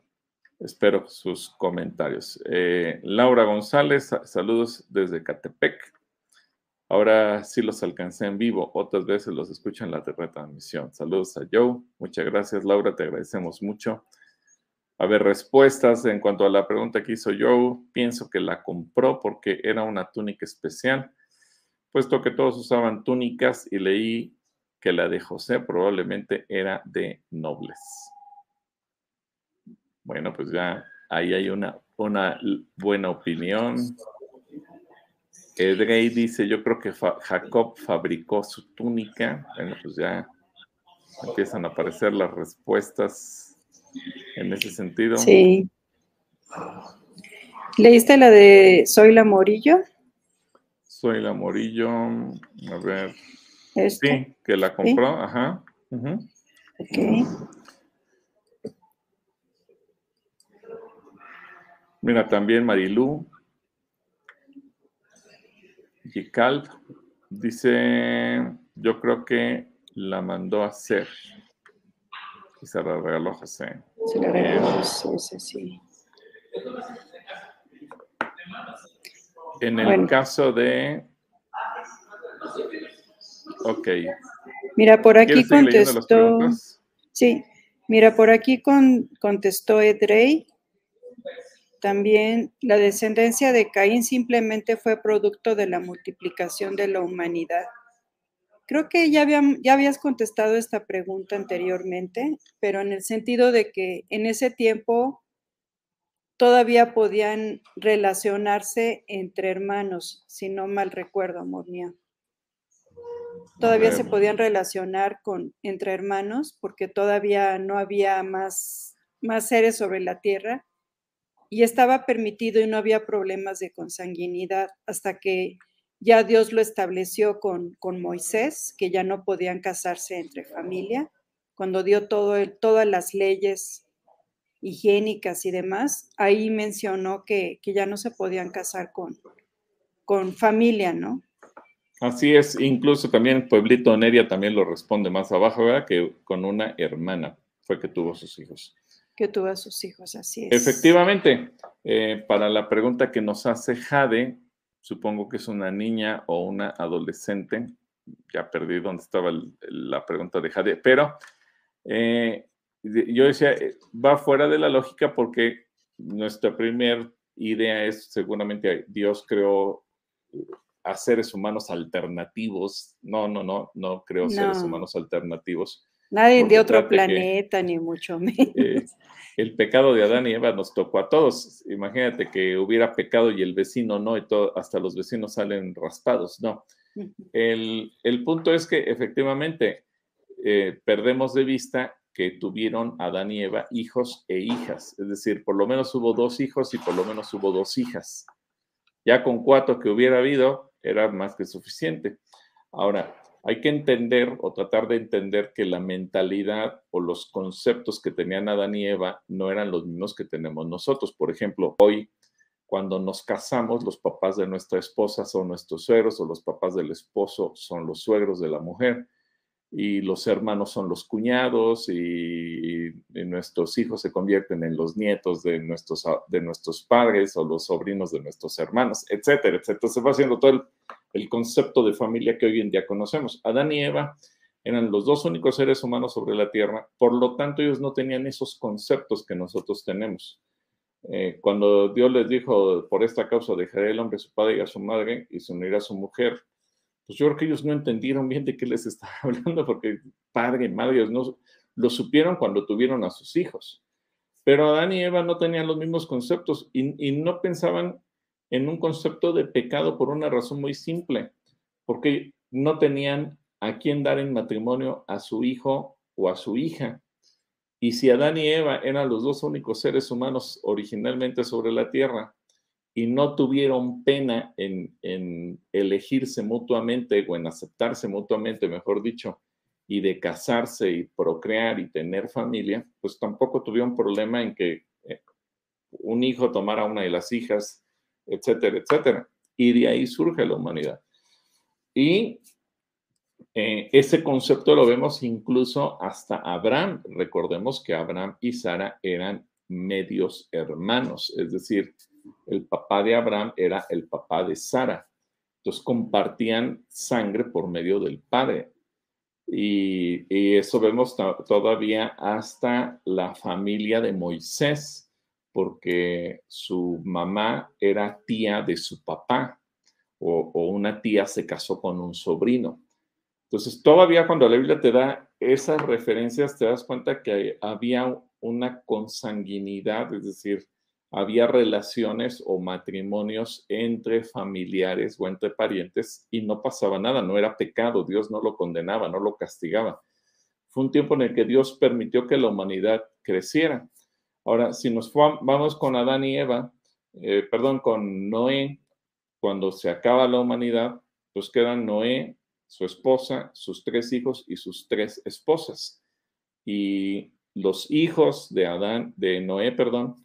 espero sus comentarios. Eh, Laura González, sa- saludos desde Catepec. Ahora sí los alcancé en vivo, otras veces los escucho en la retransmisión. Saludos a Joe, muchas gracias Laura, te agradecemos mucho. A ver, respuestas en cuanto a la pregunta que hizo Joe, pienso que la compró porque era una túnica especial, puesto que todos usaban túnicas y leí que la de José probablemente era de nobles. Bueno, pues ya ahí hay una, una buena opinión. Edrey dice, yo creo que Fa- Jacob fabricó su túnica. Bueno, pues ya empiezan a aparecer las respuestas en ese sentido. Sí. ¿Leíste la de Soy la Morillo? Soy la Morillo. A ver. Sí, que la compró. Ajá. ujú. Ok. Mira, también Marilú. Gical dice, yo creo que la mandó a hacer. Se la regaló a José. Se la regaló, sí, sí, sí. En el Bueno. caso de... Ok. Mira, por aquí ¿Quieres seguir leyendo las contestó. Sí, mira, por aquí con- contestó Edrey. También la descendencia de Caín simplemente fue producto de la multiplicación de la humanidad. Creo que ya, habías contestado esta pregunta anteriormente, pero en el sentido de que en ese tiempo todavía podían relacionarse entre hermanos, si no mal recuerdo, amor mío. Todavía se podían relacionar con entre hermanos porque todavía no había más, más seres sobre la tierra y estaba permitido y no había problemas de consanguinidad hasta que ya Dios lo estableció con, con Moisés, que ya no podían casarse entre familia, cuando dio todo el- todas las leyes higiénicas y demás, ahí mencionó que, que ya no se podían casar con, con familia, ¿no? Así es, incluso también Pueblito Neria también lo responde más abajo, ¿verdad? Que con una hermana fue que tuvo sus hijos. Que tuvo a sus hijos, así es. Efectivamente, eh, para la pregunta que nos hace Jade, supongo que es una niña o una adolescente, ya perdí dónde estaba el- la pregunta de Jade, pero eh, yo decía, eh, va fuera de la lógica porque nuestra primera idea es seguramente Dios creó a seres humanos alternativos. No, no, no, no creo seres No. humanos alternativos. Nadie porque de otro que- planeta, ni mucho menos. Eh, el pecado de Adán y Eva nos tocó a todos. Imagínate que hubiera pecado y el vecino no, y todo, hasta los vecinos salen raspados. No. El, el punto es que efectivamente eh, perdemos de vista que tuvieron Adán y Eva hijos e hijas. Es decir, por lo menos hubo dos hijos y por lo menos hubo dos hijas. Ya con cuatro que hubiera habido era más que suficiente. Ahora, hay que entender o tratar de entender que la mentalidad o los conceptos que tenían Adán y Eva no eran los mismos que tenemos nosotros. Por ejemplo, hoy cuando nos casamos, los papás de nuestra esposa son nuestros suegros o los papás del esposo son los suegros de la mujer y los hermanos son los cuñados y, nuestros hijos se convierten en los nietos de nuestros, de nuestros padres o los sobrinos de nuestros hermanos, etcétera, etcétera. Se va haciendo todo el, el concepto de familia que hoy en día conocemos. Adán y Eva eran los dos únicos seres humanos sobre la tierra, por lo tanto ellos no tenían esos conceptos que nosotros tenemos. Eh, cuando Dios les dijo, por esta causa dejaré el hombre a su padre y a su madre y se unirá a su mujer, pues yo creo que ellos no entendieron bien de qué les estaba hablando, porque padre madre, no lo supieron cuando tuvieron a sus hijos. Pero Adán y Eva no tenían los mismos conceptos y no pensaban en un concepto de pecado por una razón muy simple, porque no tenían a quién dar en matrimonio a su hijo o a su hija. Y si Adán y Eva eran los dos únicos seres humanos originalmente sobre la tierra y no tuvieron pena en, elegirse mutuamente o en aceptarse mutuamente, mejor dicho, y de casarse y procrear y tener familia, pues tampoco tuvieron problema en que eh, un hijo tomara una de las hijas, etcétera, etcétera. Y de ahí surge la humanidad. Y eh, ese concepto lo vemos incluso hasta Abraham. Recordemos que Abraham y Sara eran medios hermanos, es decir, el papá de Abraham era el papá de Sara. Entonces compartían sangre por medio del padre. Y, y eso vemos todavía hasta la familia de Moisés, porque su mamá era tía de su papá o, una tía se casó con un sobrino. Entonces, todavía cuando la Biblia te da esas referencias, te das cuenta que había una consanguinidad, es decir, había relaciones o matrimonios entre familiares o entre parientes y no pasaba nada, no era pecado, Dios no lo condenaba, no lo castigaba. Fue un tiempo en el que Dios permitió que la humanidad creciera. Ahora, si nos vamos con Adán y Eva, eh, perdón, con Noé, cuando se acaba la humanidad, pues quedan Noé, su esposa, sus tres hijos y sus tres esposas. Y los hijos de Adán, de Noé, perdón,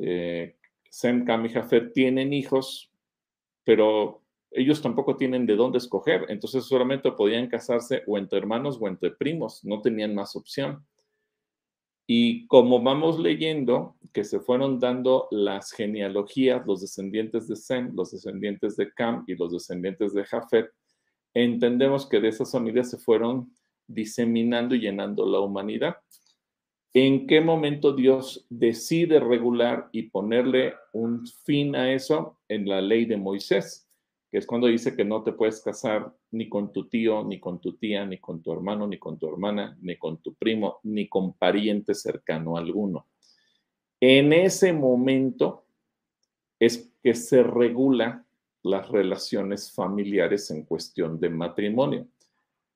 eh, Sem, Cam y Jafet tienen hijos, pero ellos tampoco tienen de dónde escoger, entonces solamente podían casarse o entre hermanos o entre primos, no tenían más opción. Y como vamos leyendo que se fueron dando las genealogías, los descendientes de Sem, los descendientes de Cam y los descendientes de Jafet, entendemos que de esas familias se fueron diseminando y llenando la humanidad. ¿En qué momento Dios decide regular y ponerle un fin a eso? En la ley de Moisés, que es cuando dice que no te puedes casar ni con tu tío, ni con tu tía, ni con tu hermano, ni con tu hermana, ni con tu primo, ni con pariente cercano alguno. En ese momento es que se regula las relaciones familiares en cuestión de matrimonio.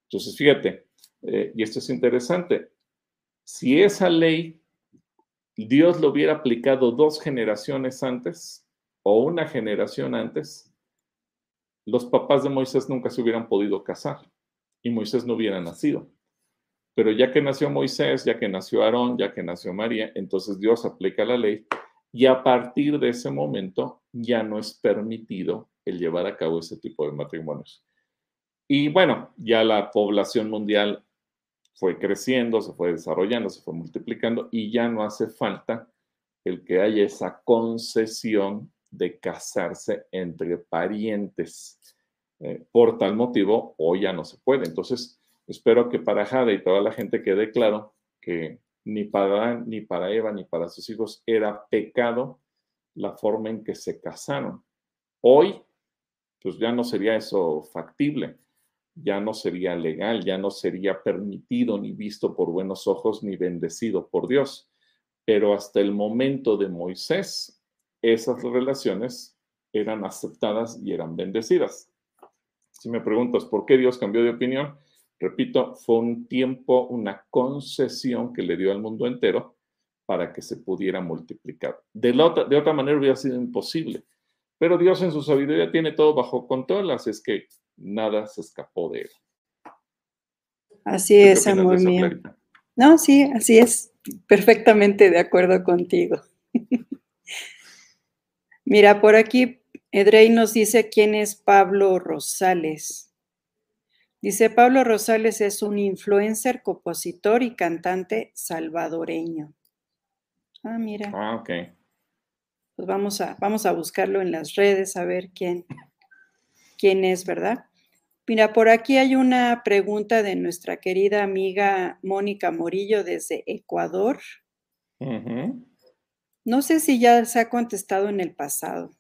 Entonces, fíjate, eh, y esto es interesante, si esa ley Dios lo hubiera aplicado dos generaciones antes o una generación antes, los papás de Moisés nunca se hubieran podido casar y Moisés no hubiera nacido. Pero ya que nació Moisés, ya que nació Aarón, ya que nació María, entonces Dios aplica la ley y a partir de ese momento ya no es permitido el llevar a cabo ese tipo de matrimonios. Y bueno, ya la población mundial fue creciendo, se fue desarrollando, se fue multiplicando y ya no hace falta el que haya esa concesión de casarse entre parientes. Eh, por tal motivo, hoy ya no se puede. Entonces, espero que para Jade y toda la gente quede claro que ni para ni para Eva, ni para sus hijos era pecado la forma en que se casaron. Hoy pues ya no sería eso factible, ya no sería legal, ya no sería permitido ni visto por buenos ojos ni bendecido por Dios. Pero hasta el momento de Moisés, esas relaciones eran aceptadas y eran bendecidas. Si me preguntas por qué Dios cambió de opinión, repito, fue un tiempo, una concesión que le dio al mundo entero para que se pudiera multiplicar. De, de otra manera hubiera sido imposible. Pero Dios en su sabiduría tiene todo bajo control, así es que nada se escapó de él. Así es, amor mío. No, sí, así es. Perfectamente de acuerdo contigo. Mira, por aquí Edrey nos dice quién es Pablo Rosales. Dice, Pablo Rosales es un influencer, compositor y cantante salvadoreño. Ah, mira. Ah, ok. Pues vamos a, vamos a buscarlo en las redes a ver quién, quién es, ¿verdad? Mira, por aquí hay una pregunta de nuestra querida amiga Mónica Morillo desde Ecuador. No sé si ya se ha contestado en el pasado.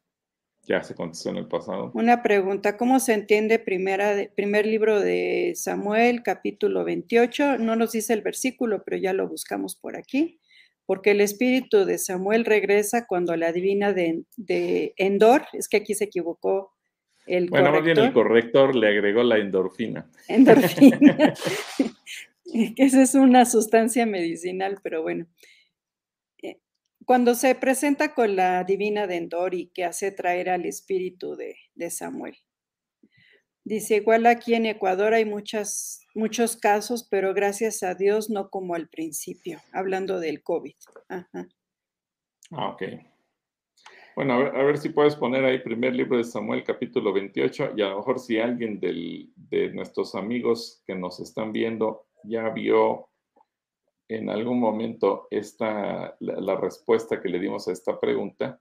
Ya se contestó en el pasado. Una pregunta, ¿cómo se entiende primera primer libro de Samuel, capítulo 28? No nos dice el versículo, pero ya lo buscamos por aquí. Porque el espíritu de Samuel regresa cuando la divina de, de Endor, es que aquí se equivocó el bueno, más bien el corrector le agregó la endorfina. Endorfina. Esa es una sustancia medicinal, pero bueno. Cuando se presenta con la divina de Endor y que hace traer al espíritu de, Samuel. Dice, igual aquí en Ecuador hay muchas, muchos casos, pero gracias a Dios no como al principio, hablando del COVID. Ajá. Ah, ok. Bueno, a ver, si puedes poner ahí primer libro de Samuel capítulo 28 y a lo mejor si alguien de nuestros amigos que nos están viendo ya vio en algún momento esta, la, respuesta que le dimos a esta pregunta,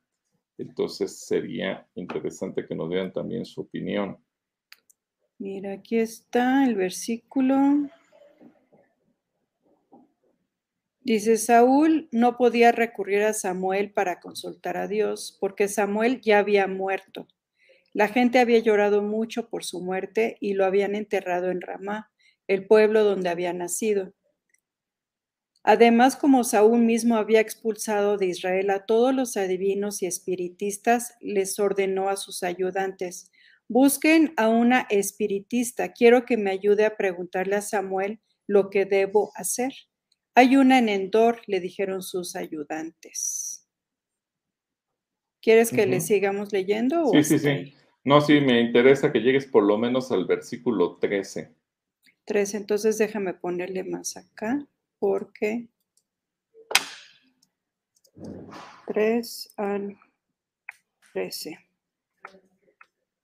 entonces sería interesante que nos dieran también su opinión. Mira, aquí está el versículo Dice, Saúl no podía recurrir a Samuel para consultar a Dios porque Samuel ya había muerto. La gente había llorado mucho por su muerte y lo habían enterrado en Ramá, el pueblo donde había nacido. Además, como Saúl mismo había expulsado de Israel a todos los adivinos y espiritistas, les ordenó a sus ayudantes, busquen a una espiritista, quiero que me ayude a preguntarle a Samuel lo que debo hacer. Hay una en Endor, le dijeron sus ayudantes. ¿Quieres que le sigamos leyendo? sí, sí, sí. No, sí, me interesa que llegues por lo menos al versículo 13. 13, entonces déjame ponerle más acá, porque 3 al 13.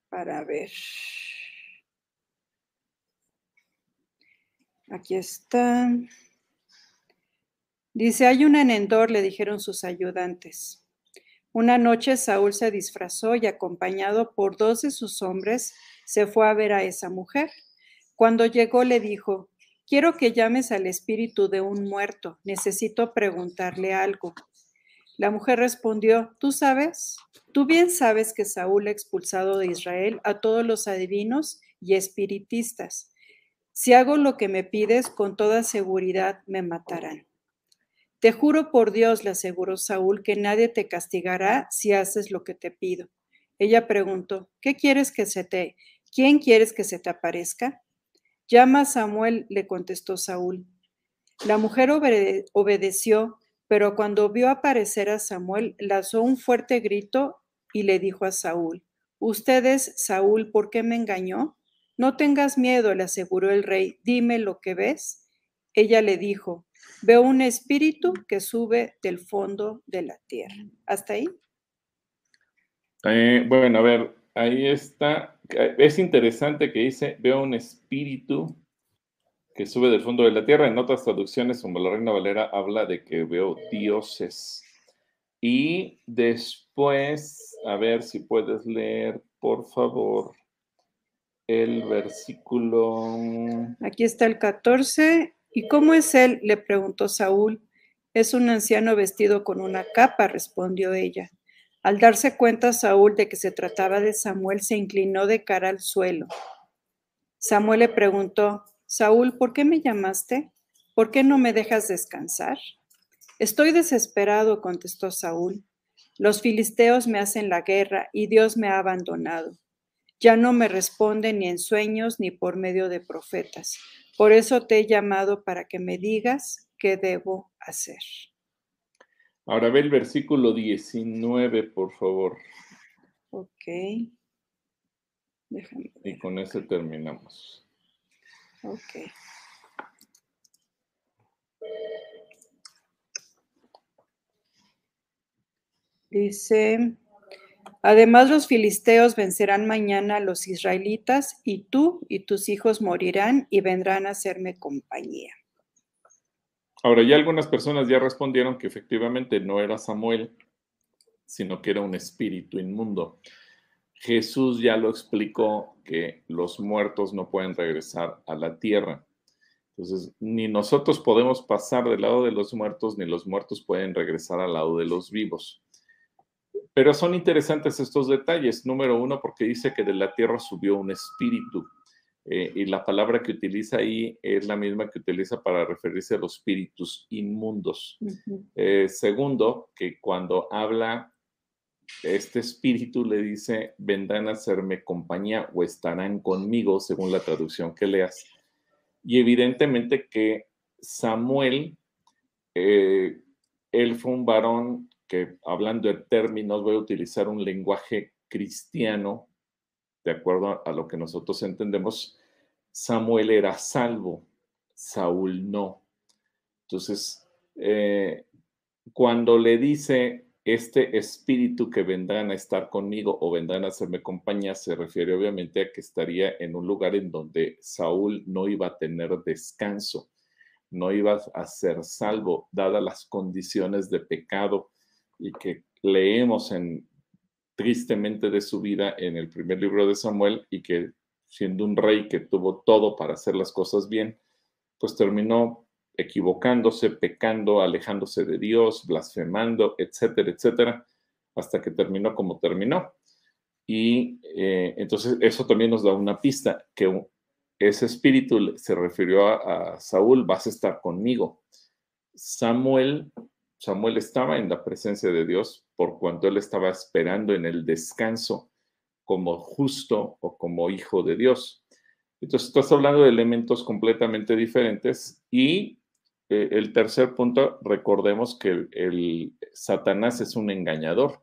Para ver. Aquí está. Dice, hay una en Endor, le dijeron sus ayudantes. Una noche Saúl se disfrazó y acompañado por dos de sus hombres se fue a ver a esa mujer. Cuando llegó le dijo, quiero que llames al espíritu de un muerto, necesito preguntarle algo. La mujer respondió, ¿tú sabes? Tú bien sabes que Saúl ha expulsado de Israel a todos los adivinos y espiritistas. Si hago lo que me pides, con toda seguridad me matarán. Te juro por Dios, le aseguró Saúl, que nadie te castigará si haces lo que te pido. Ella preguntó, ¿qué quieres que se te, quién quieres que se te aparezca? Llama a Samuel, le contestó Saúl. La mujer obedeció, pero cuando vio aparecer a Samuel, lanzó un fuerte grito y le dijo a Saúl, Usted es Saúl, ¿por qué me engañó? No tengas miedo, le aseguró el rey, dime lo que ves. Ella le dijo, Veo un espíritu que sube del fondo de la tierra. ¿Hasta ahí? Eh, bueno, a ver, ahí está. Es interesante que dice, veo un espíritu que sube del fondo de la tierra. En otras traducciones, como la Reina Valera, habla de que veo dioses. Y después, a ver si puedes leer, por favor, el versículo. Aquí está el 14 ¿Y cómo es él? le preguntó Saúl. Es un anciano vestido con una capa, respondió ella. Al darse cuenta Saúl de que se trataba de Samuel, se inclinó de cara al suelo. Samuel le preguntó, Saúl, ¿por qué me llamaste? ¿Por qué no me dejas descansar? Estoy desesperado, contestó Saúl. Los filisteos me hacen la guerra y Dios me ha abandonado. Ya no me responde ni en sueños ni por medio de profetas. Por eso te he llamado para que me digas qué debo hacer. Ahora ve el versículo 19, por favor. Ok. Déjame y con eso terminamos. Ok. Dice, además los filisteos vencerán mañana a los israelitas y tú y tus hijos morirán y vendrán a hacerme compañía. Ahora, ya algunas personas ya respondieron que efectivamente no era Samuel, sino que era un espíritu inmundo. Jesús ya lo explicó que los muertos no pueden regresar a la tierra. Entonces, ni nosotros podemos pasar del lado de los muertos, ni los muertos pueden regresar al lado de los vivos. Pero son interesantes estos detalles. Número uno, porque dice que de la tierra subió un espíritu. Eh, y la palabra que utiliza ahí es la misma que utiliza para referirse a los espíritus inmundos. Eh, segundo, que cuando habla este espíritu le dice, vendrán a hacerme compañía o estarán conmigo, según la traducción que leas. Y evidentemente que Samuel, eh, él fue un varón que, hablando de términos, voy a utilizar un lenguaje cristiano, de acuerdo a, lo que nosotros entendemos, Samuel era salvo, Saúl no. Entonces, eh, cuando le dice este espíritu que vendrán a estar conmigo o vendrán a hacerme compañía, se refiere obviamente a que estaría en un lugar en donde Saúl no iba a tener descanso, no iba a ser salvo, dadas las condiciones de pecado y que leemos en tristemente de su vida en el primer libro de Samuel y que siendo un rey que tuvo todo para hacer las cosas bien, pues terminó equivocándose, pecando, alejándose de Dios, blasfemando, etcétera, etcétera, hasta que terminó como terminó. Y eh, entonces eso también nos da una pista, que ese espíritu se refirió a, a Saúl, vas a estar conmigo. Samuel Samuel estaba en la presencia de Dios por cuanto él estaba esperando en el descanso como justo o como hijo de Dios. Entonces, estás hablando de elementos completamente diferentes y eh, el tercer punto, recordemos que el, Satanás es un engañador.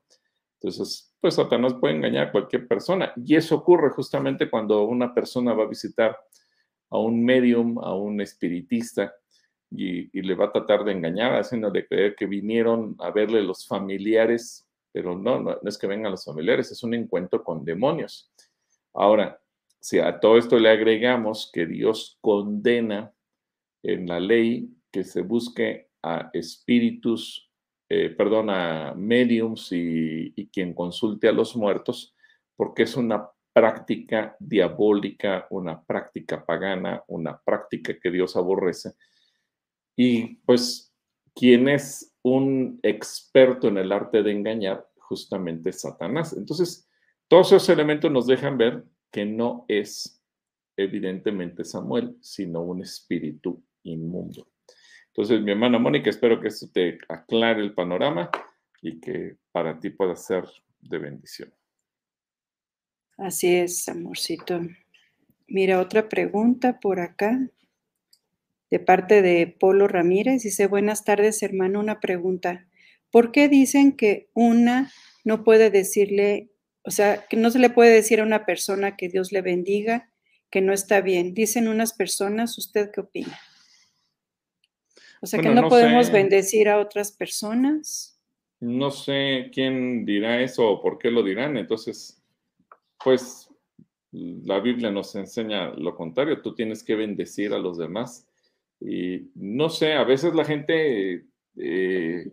Entonces, pues Satanás puede engañar a cualquier persona y eso ocurre justamente cuando una persona va a visitar a un medium, a un espiritista y, le va a tratar de engañar, haciéndole creer que vinieron a verle los familiares, pero no, no, es que vengan los familiares, es un encuentro con demonios. Ahora, si a todo esto le agregamos que Dios condena en la ley que se busque a espíritus, eh, perdón, a mediums y, y quien consulte a los muertos, porque es una práctica diabólica, una práctica pagana, una práctica que Dios aborrece y pues, ¿quién es un experto en el arte de engañar? Justamente Satanás. Entonces, todos esos elementos nos dejan ver que no es evidentemente Samuel, sino un espíritu inmundo. Entonces, mi hermana Mónica, espero que esto te aclare el panorama y que para ti pueda ser de bendición. Así es, amorcito. Mira, otra pregunta por acá de parte de Polo Ramírez. Dice, buenas tardes, hermano, una pregunta. ¿Por qué dicen que una no puede decirle, o sea, que no se le puede decir a una persona que Dios le bendiga, que no está bien? Dicen unas personas, ¿usted qué opina? O sea, que no, podemos bendecir a otras personas. No sé quién dirá eso o por qué lo dirán. Entonces, pues la Biblia nos enseña lo contrario. Tú tienes que bendecir a los demás y no sé, a veces la gente, eh,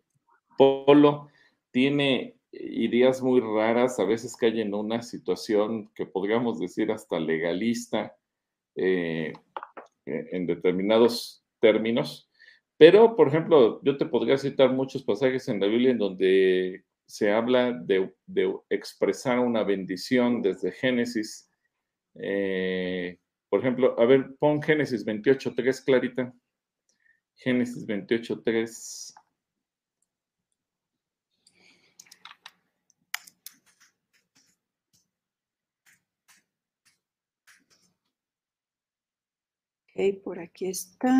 Polo, tiene ideas muy raras, a veces cae en una situación que podríamos decir hasta legalista eh, en determinados términos. Pero, por ejemplo, yo te podría citar muchos pasajes en la Biblia en donde se habla de, expresar una bendición desde Génesis. Eh, por ejemplo, a ver, pon Génesis 28, 3, Clarita. Génesis 28, 3. Ok, por aquí está.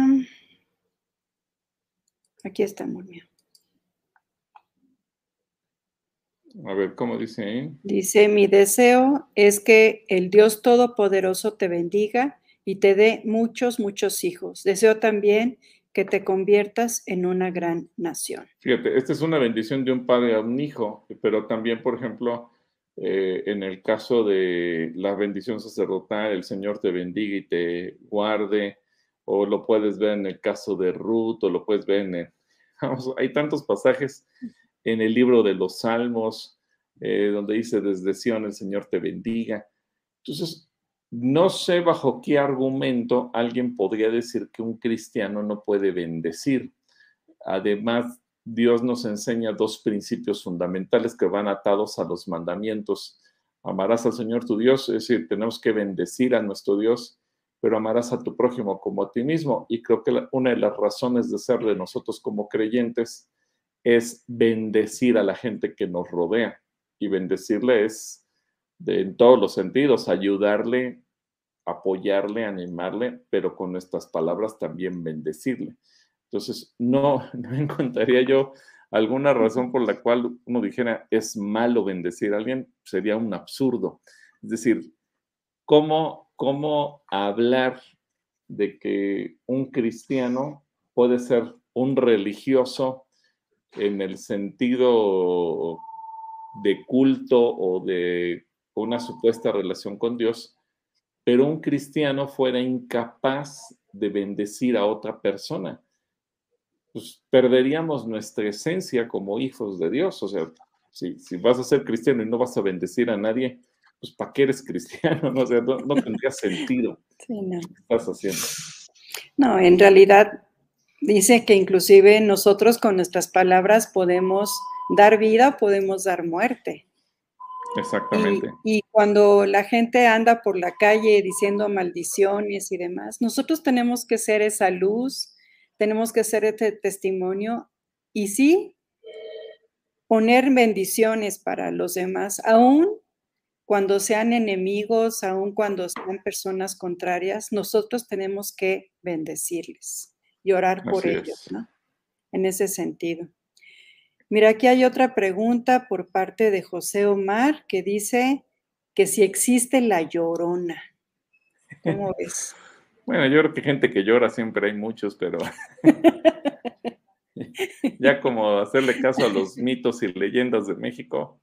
Aquí está, muy bien. A ver, ¿cómo dice ahí? Dice, mi deseo es que el Dios Todopoderoso te bendiga y te dé muchos, muchos hijos. Deseo también que te conviertas en una gran nación. Fíjate, esta es una bendición de un padre a un hijo, pero también, por ejemplo, eh, en el caso de la bendición sacerdotal, el Señor te bendiga y te guarde, o lo puedes ver en el caso de Ruth, o lo puedes ver en el, vamos, hay tantos pasajes en el libro de los Salmos, eh, donde dice, desde Sion el Señor te bendiga. Entonces, no sé bajo qué argumento alguien podría decir que un cristiano no puede bendecir. Además, Dios nos enseña dos principios fundamentales que van atados a los mandamientos. Amarás al Señor tu Dios, es decir, tenemos que bendecir a nuestro Dios, pero amarás a tu prójimo como a ti mismo. Y creo que una de las razones de ser de nosotros como creyentes es bendecir a la gente que nos rodea. Y bendecirle es en todos los sentidos, ayudarle, apoyarle, animarle, pero con nuestras palabras también bendecirle. Entonces, no, no encontraría yo alguna razón por la cual uno dijera es malo bendecir a alguien, sería un absurdo. Es decir, ¿cómo, cómo hablar de que un cristiano puede ser un religioso en el sentido de culto o de una supuesta relación con Dios, pero un cristiano fuera incapaz de bendecir a otra persona, pues perderíamos nuestra esencia como hijos de Dios. O sea, si, vas a ser cristiano y no vas a bendecir a nadie, pues ¿para qué eres cristiano? No, no, tendría sentido. Sí, no. ¿Qué estás haciendo? No, en realidad dice que inclusive nosotros con nuestras palabras podemos dar vida, podemos dar muerte. Exactamente. Y, cuando la gente anda por la calle diciendo maldiciones y demás, nosotros tenemos que ser esa luz, tenemos que ser este testimonio y sí poner bendiciones para los demás, aún cuando sean enemigos, aún cuando sean personas contrarias, nosotros tenemos que bendecirles y orar por ellos, ¿no? En ese sentido. Mira, aquí hay otra pregunta por parte de José Omar que dice que si existe la llorona. ¿Cómo ves? Bueno, yo creo que gente que llora siempre hay muchos, pero ya como hacerle caso a los mitos y leyendas de México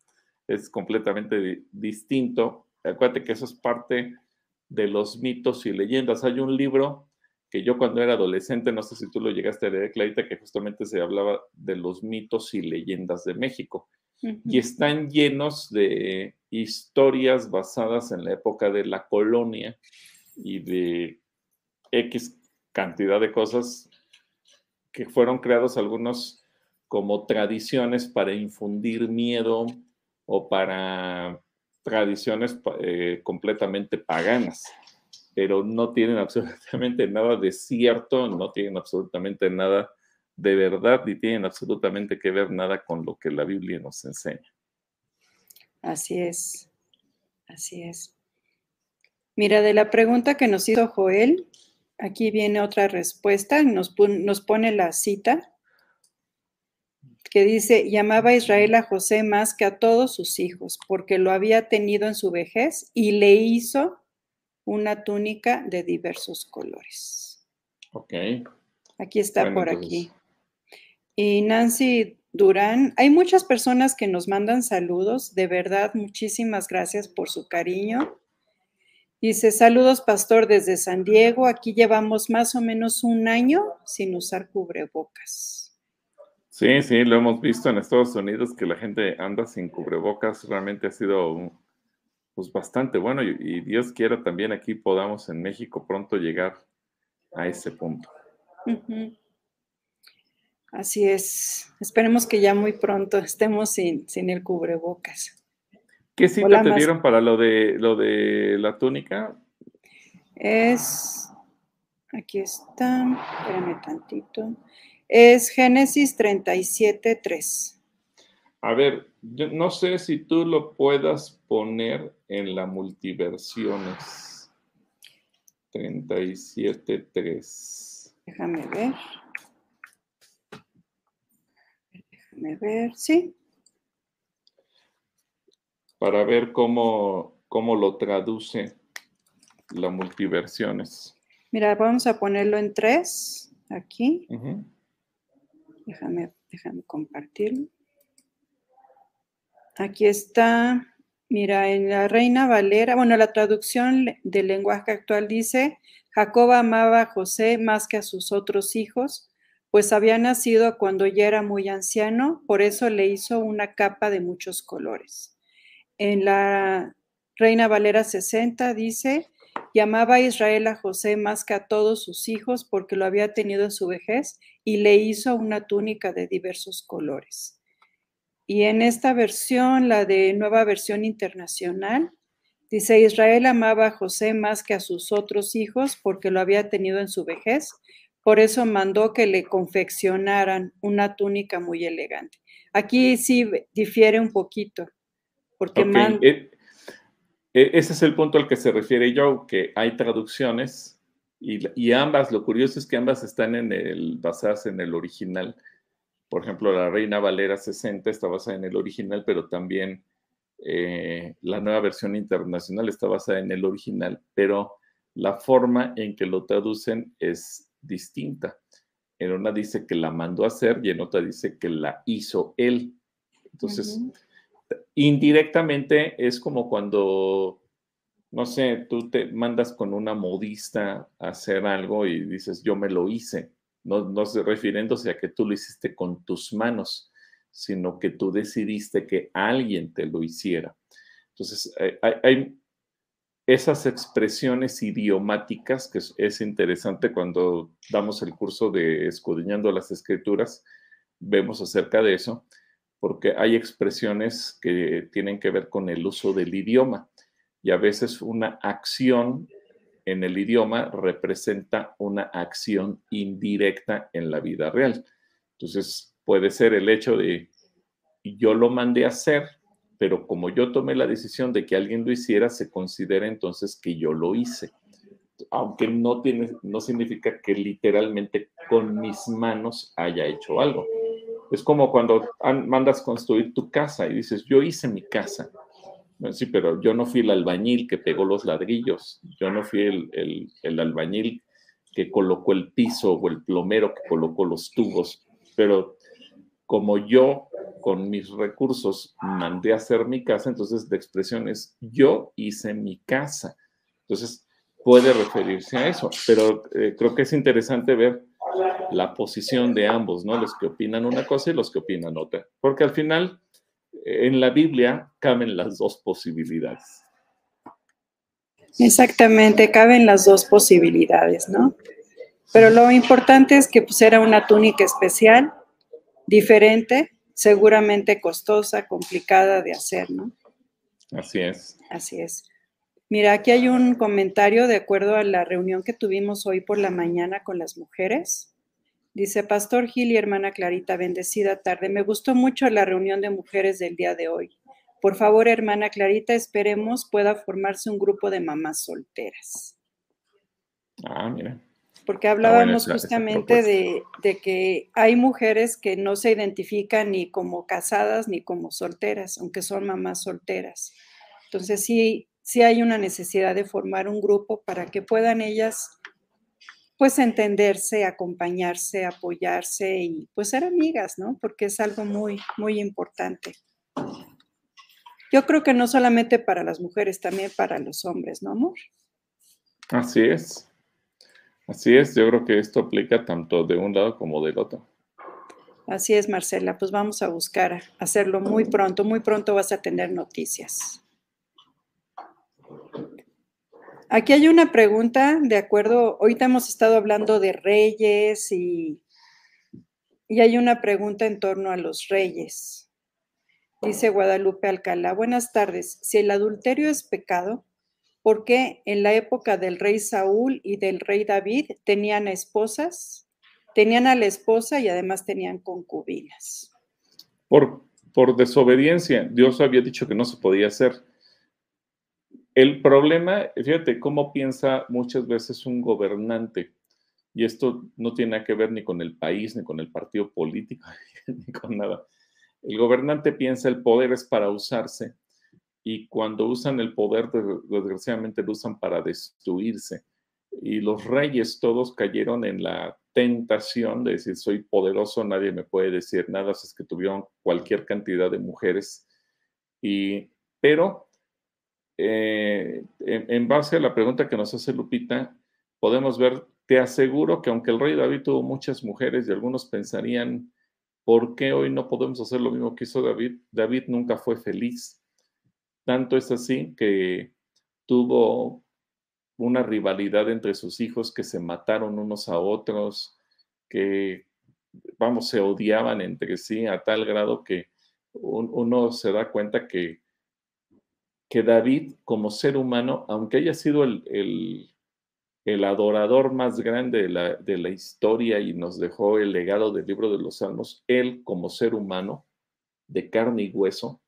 es completamente distinto. Acuérdate que eso es parte de los mitos y leyendas. Hay un libro que yo cuando era adolescente, no sé si tú lo llegaste a leer, Clarita, que justamente se hablaba de los mitos y leyendas de México. Y están llenos de historias basadas en la época de la colonia y de X cantidad de cosas que fueron creados algunos como tradiciones para infundir miedo o para tradiciones eh, completamente paganas pero no tienen absolutamente nada de cierto, no tienen absolutamente nada de verdad, ni tienen absolutamente que ver nada con lo que la Biblia nos enseña. Así es, así es. Mira, de la pregunta que nos hizo Joel, aquí viene otra respuesta, nos, nos pone la cita que dice, llamaba a Israel a José más que a todos sus hijos, porque lo había tenido en su vejez y le hizo una túnica de diversos colores. Ok. Aquí está por aquí. Y Nancy Durán, hay muchas personas que nos mandan saludos, de verdad, muchísimas gracias por su cariño. Dice, saludos pastor desde San Diego, aquí llevamos más o menos un año sin usar cubrebocas. Sí, sí, lo hemos visto en Estados Unidos que la gente anda sin cubrebocas, realmente ha sido un, pues bastante bueno y, Dios quiera también aquí podamos en México pronto llegar a ese punto. Así es. Esperemos que ya muy pronto estemos sin, sin el cubrebocas. ¿Qué cita te dieron para lo de lo de la túnica? Es aquí está, espérame tantito. Es Génesis 37, 3. A ver, yo no sé si tú lo puedas poner en la multiversiones. 37.3. Déjame ver. Déjame ver, sí. Para ver cómo, cómo lo traduce la multiversiones. Mira, vamos a ponerlo en 3. aquí. déjame, déjame compartirlo. Aquí está, mira, en la Reina Valera, bueno, la traducción del lenguaje actual dice, Jacob amaba a José más que a sus otros hijos, pues había nacido cuando ya era muy anciano, por eso le hizo una capa de muchos colores. En la Reina Valera 60 dice, llamaba a Israel a José más que a todos sus hijos porque lo había tenido en su vejez y le hizo una túnica de diversos colores. Y en esta versión, la de nueva versión internacional, dice, Israel amaba a José más que a sus otros hijos porque lo había tenido en su vejez por eso mandó que le confeccionaran una túnica muy elegante. Aquí sí difiere un poquito, porque eh, eh, ese es el punto al que se refiere yo, que hay traducciones y, ambas, lo curioso es que ambas están en el, basadas en el original. Por ejemplo, la Reina Valera 60 está basada en el original, pero también eh, la nueva versión internacional está basada en el original, pero la forma en que lo traducen es distinta. En una dice que la mandó a hacer y en otra dice que la hizo él. Entonces, indirectamente es como cuando, no sé, tú te mandas con una modista a hacer algo y dices, yo me lo hice. No, no refiriéndose a que tú lo hiciste con tus manos, sino que tú decidiste que alguien te lo hiciera. Entonces, hay, hay esas expresiones idiomáticas, que es, interesante cuando damos el curso de escudriñando las escrituras, vemos acerca de eso, porque hay expresiones que tienen que ver con el uso del idioma y a veces una acción en el idioma representa una acción indirecta en la vida real. Entonces, puede ser el hecho de yo lo mandé a hacer, pero como yo tomé la decisión de que alguien lo hiciera, se considera entonces que yo lo hice. Aunque no, tiene, no significa que literalmente con mis manos haya hecho algo. Es como cuando mandas construir tu casa y dices, yo hice mi casa. Sí, pero yo no fui el albañil que pegó los ladrillos, yo no fui el, el albañil que colocó el piso o el plomero que colocó los tubos, pero como yo con mis recursos mandé a hacer mi casa, entonces la expresión es yo hice mi casa. Entonces puede referirse a eso, pero eh, creo que es interesante ver la posición de ambos, ¿no? Los que opinan una cosa y los que opinan otra, porque al final en la Biblia caben las dos posibilidades. Exactamente, caben las dos posibilidades, ¿no? Pero lo importante es que pues era una túnica especial, diferente, seguramente costosa, complicada de hacer, ¿no? Así es. Así es. Mira, aquí hay un comentario de acuerdo a la reunión que tuvimos hoy por la mañana con las mujeres. Dice Pastor Gil y hermana Clarita, bendecida tarde. Me gustó mucho la reunión de mujeres del día de hoy. Por favor, hermana Clarita, esperemos pueda formarse un grupo de mamás solteras. Ah, mira porque hablábamos justamente de, que hay mujeres que no se identifican ni como casadas ni como solteras, aunque son mamás solteras. Entonces sí, sí hay una necesidad de formar un grupo para que puedan ellas pues entenderse, acompañarse, apoyarse y pues ser amigas, ¿no? Porque es algo muy, muy importante. Yo creo que no solamente para las mujeres, también para los hombres, ¿no, amor? Así es. Así es, yo creo que esto aplica tanto de un lado como del otro. Así es, Marcela, pues vamos a buscar hacerlo muy pronto, muy pronto vas a tener noticias. Aquí hay una pregunta, de acuerdo, ahorita hemos estado hablando de reyes y, y hay una pregunta en torno a los reyes. Dice Guadalupe Alcalá, buenas tardes, si el adulterio es pecado, porque en la época del rey Saúl y del rey David tenían esposas, tenían a la esposa y además tenían concubinas. Por, por desobediencia, Dios había dicho que no se podía hacer. El problema, fíjate cómo piensa muchas veces un gobernante, y esto no tiene que ver ni con el país, ni con el partido político, ni con nada. El gobernante piensa el poder es para usarse y cuando usan el poder, desgraciadamente lo usan para destruirse. Y los reyes todos cayeron en la tentación de decir soy poderoso, nadie me puede decir nada, es que tuvieron cualquier cantidad de mujeres. Y, pero eh, en, base a la pregunta que nos hace Lupita, podemos ver, te aseguro que aunque el rey David tuvo muchas mujeres y algunos pensarían, ¿por qué hoy no podemos hacer lo mismo que hizo David? David nunca fue feliz. Tanto es así que tuvo una rivalidad entre sus hijos que se mataron unos a otros, que, vamos, se odiaban entre sí a tal grado que uno se da cuenta que, que David como ser humano, aunque haya sido el, el, adorador más grande de la, de la historia y nos dejó el legado del libro de los Salmos, él como ser humano, de carne y hueso,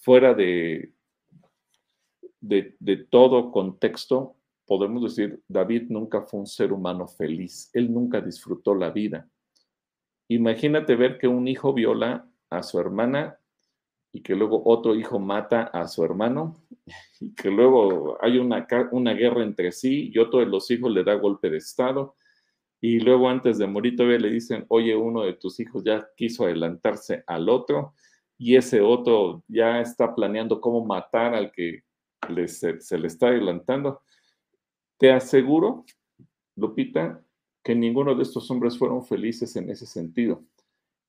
fuera de, de, todo contexto, podemos decir, David nunca fue un ser humano feliz, él nunca disfrutó la vida. Imagínate ver que un hijo viola a su hermana y que luego otro hijo mata a su hermano y que luego hay una, guerra entre sí y otro de los hijos le da golpe de estado y luego antes de morir todavía le dicen, oye, uno de tus hijos ya quiso adelantarse al otro y ese otro ya está planeando cómo matar al que se, le está adelantando. Te aseguro, Lupita, que ninguno de estos hombres fueron felices en ese sentido.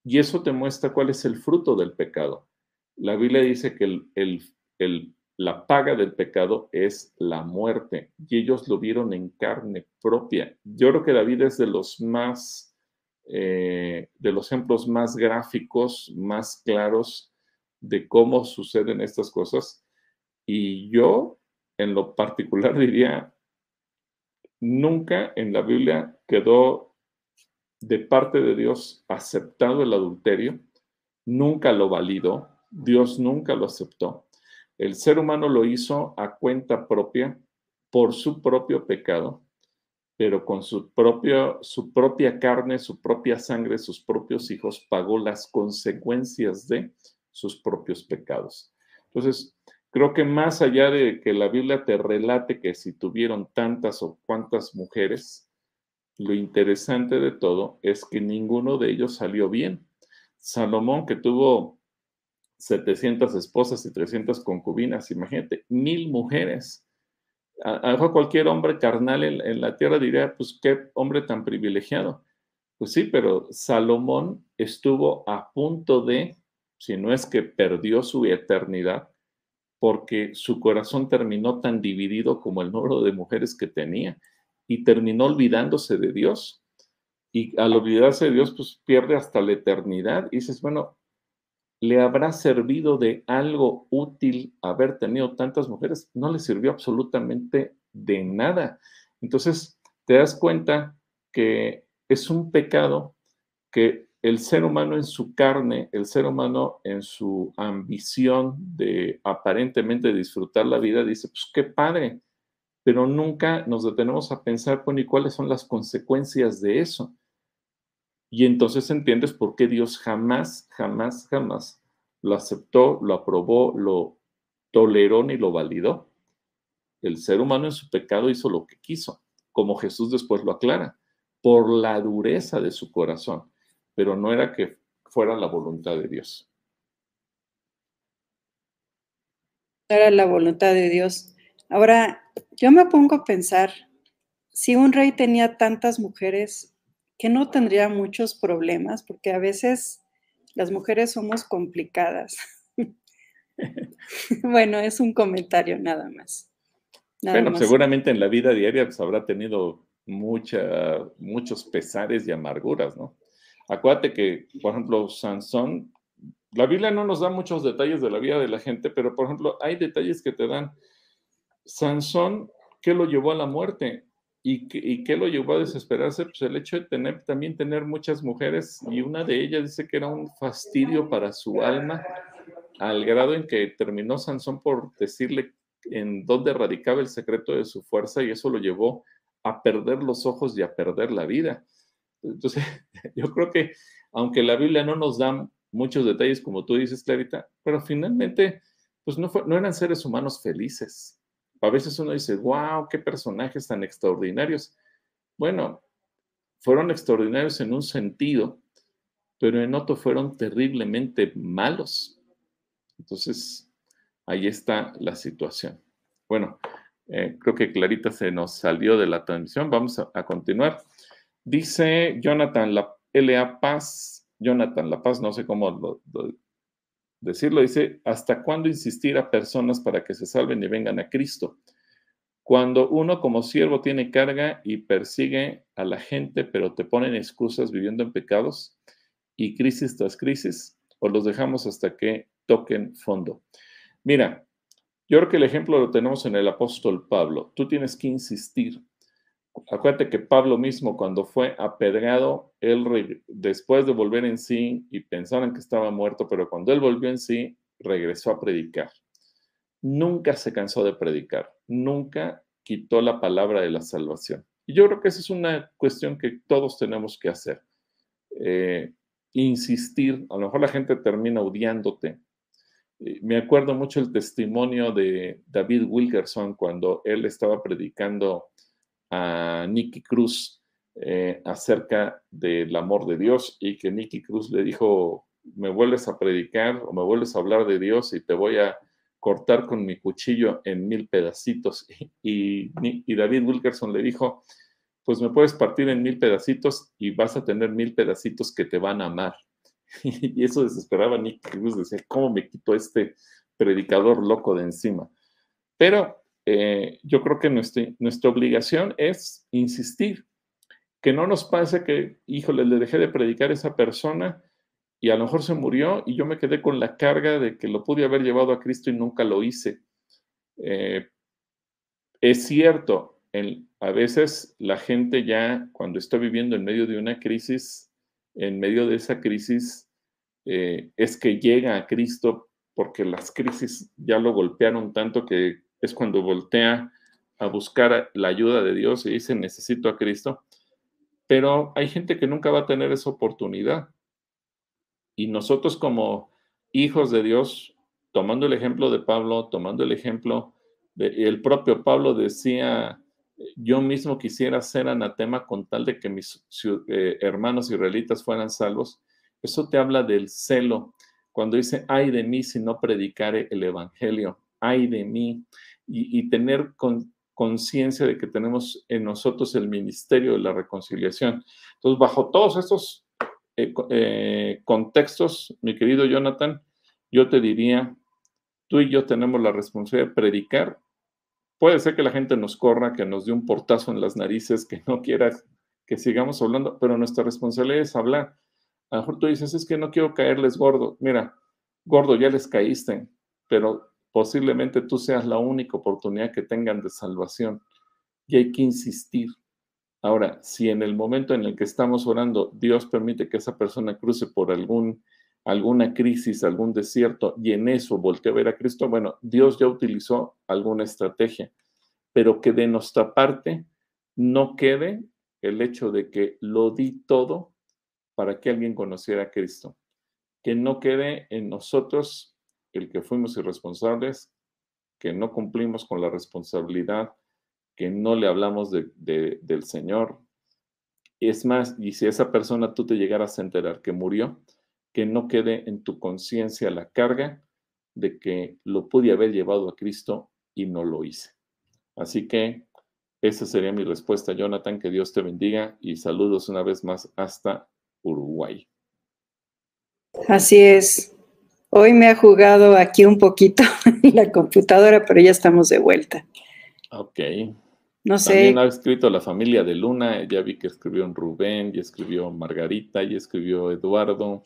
Y eso te muestra cuál es el fruto del pecado. La Biblia dice que la paga del pecado es la muerte y ellos lo vieron en carne propia. Yo creo que David es de los más, eh, de los ejemplos más gráficos, más claros de cómo suceden estas cosas. Y yo, en lo particular, diría, nunca en la Biblia quedó de parte de Dios aceptado el adulterio, nunca lo validó, Dios nunca lo aceptó. El ser humano lo hizo a cuenta propia, por su propio pecado, pero con su, su propia carne, su propia sangre, sus propios hijos, pagó las consecuencias de sus propios pecados. Entonces, Creo que más allá de que la Biblia te relate que si tuvieron tantas o cuantas mujeres, lo interesante de todo es que ninguno de ellos salió bien. Salomón, que tuvo 700 esposas y 300 concubinas, imagínate, mil mujeres. A, cualquier hombre carnal en, en la tierra diría, pues qué hombre tan privilegiado. Pues sí, pero Salomón estuvo a punto de, si no es que perdió su eternidad, porque su corazón terminó tan dividido como el número de mujeres que tenía y terminó olvidándose de Dios. Y al olvidarse de Dios, pues pierde hasta la eternidad. Y dices, bueno, ¿le habrá servido de algo útil haber tenido tantas mujeres? No le sirvió absolutamente de nada. Entonces, te das cuenta que es un pecado que el ser humano en su carne, el ser humano en su ambición de aparentemente disfrutar la vida, dice, pues qué padre, pero nunca nos detenemos a pensar, ¿y cuáles son las consecuencias de eso? Y entonces entiendes por qué Dios jamás, jamás, jamás lo aceptó, lo aprobó, lo toleró ni lo validó. El ser humano en su pecado hizo lo que quiso, como Jesús después lo aclara, por la dureza de su corazón pero no era que fuera la voluntad de Dios. Era la voluntad de Dios. Ahora, yo me pongo a pensar, si un rey tenía tantas mujeres, que no tendría muchos problemas, porque a veces las mujeres somos complicadas. bueno, es un comentario nada más. bueno, seguramente en la vida diaria pues, habrá tenido mucha, muchos pesares y amarguras, ¿no? Acuérdate que, por ejemplo, Sansón, la Biblia no nos da muchos detalles de la vida de la gente, pero por ejemplo, hay detalles que te dan. Sansón, ¿qué lo llevó a la muerte? ¿Y qué, lo llevó a desesperarse? Pues el hecho de tener, también tener muchas mujeres y una de ellas dice que era un fastidio para su alma, al grado en que terminó Sansón por decirle en dónde radicaba el secreto de su fuerza y eso lo llevó a perder los ojos y a perder la vida. Entonces, yo creo que aunque la Biblia no nos da muchos detalles, como tú dices, Clarita, pero finalmente, pues no eran seres humanos felices. A veces uno dice, wow, qué personajes tan extraordinarios. Bueno, fueron extraordinarios en un sentido, pero en otro fueron terriblemente malos. Entonces, ahí está la situación. Bueno, eh, creo que Clarita se nos salió de la transmisión. Vamos a, continuar. Dice Jonathan La, L.A. Paz, Jonathan La Paz, no sé cómo decirlo, dice, ¿hasta cuándo insistir a personas para que se salven y vengan a Cristo? Cuando uno como siervo tiene carga y persigue a la gente, pero te ponen excusas viviendo en pecados y crisis tras crisis, o los dejamos hasta que toquen fondo. Mira, yo creo que el ejemplo lo tenemos en el apóstol Pablo. Tú tienes que insistir. Acuérdate que Pablo mismo cuando fue apedreado, él después de volver en sí y pensaron que estaba muerto, pero cuando él volvió en sí, regresó a predicar nunca se cansó de predicar, nunca quitó la palabra de la salvación. Y yo creo que esa es una cuestión que todos tenemos que hacer. Eh, insistir, a lo mejor la gente termina odiándote. Eh, me acuerdo mucho el testimonio de David Wilkerson cuando él estaba predicando a Nicky Cruz eh, acerca del amor de Dios y que Nicky Cruz le dijo, me vuelves a predicar o me vuelves a hablar de Dios y te voy a cortar con mi cuchillo en mil pedacitos. Y, David Wilkerson le dijo, pues me puedes partir en mil pedacitos y vas a tener mil pedacitos que te van a amar. Y eso desesperaba a Cruz, decía, ¿cómo me quito este predicador loco de encima? Pero eh, yo creo que nuestra, nuestra obligación es insistir, que no nos pase que, híjole, le dejé de predicar a esa persona y a lo mejor se murió y yo me quedé con la carga de que lo pude haber llevado a Cristo y nunca lo hice. Eh, es cierto, a veces la gente ya cuando está viviendo en medio de una crisis, en medio de esa crisis, eh, es que llega a Cristo porque las crisis ya lo golpearon tanto que es cuando voltea a buscar la ayuda de Dios y dice necesito a Cristo. Pero hay gente que nunca va a tener esa oportunidad y nosotros como hijos de Dios, tomando el ejemplo de Pablo, tomando el ejemplo el propio Pablo decía, yo mismo quisiera ser anatema con tal de que mis eh, hermanos israelitas fueran salvos. Eso te habla del celo. Cuando dice, ay de mí si no predicare el Evangelio, ay de mí, y, tener conciencia de que tenemos en nosotros el ministerio de la reconciliación. Entonces, bajo todos estos eh, eh, contextos, mi querido Jonathan, yo te diría, tú y yo tenemos la responsabilidad de predicar. Puede ser que la gente nos corra, que nos dé un portazo en las narices, que no quiera que sigamos hablando, pero nuestra responsabilidad es hablar. A lo mejor tú dices, es que no quiero caerles gordo. Mira, gordo, ya les caíste, pero posiblemente tú seas la única oportunidad que tengan de salvación. Y hay que insistir. Ahora, si en el momento en el que estamos orando, Dios permite que esa persona cruce por algún, alguna crisis, algún desierto, y en eso voltee a ver a Cristo, bueno, Dios ya utilizó alguna estrategia, pero que de nuestra parte no quede el hecho de que lo di todo para que alguien conociera a Cristo. Que no quede en nosotros el que fuimos irresponsables, que no cumplimos con la responsabilidad que no le hablamos del Señor. Es más, y si esa persona tú te llegaras a enterar que murió, que no quede en tu conciencia la carga de que lo pude haber llevado a Cristo y no lo hice. Así que esa sería mi respuesta, Jonathan. Que Dios te bendiga y saludos una vez más hasta Uruguay. Así es. Hoy me ha jugado aquí un poquito la computadora, pero ya estamos de vuelta. Ok. No sé. También ha escrito la familia de Luna, ya vi que escribió un Rubén, y escribió Margarita, y escribió Eduardo.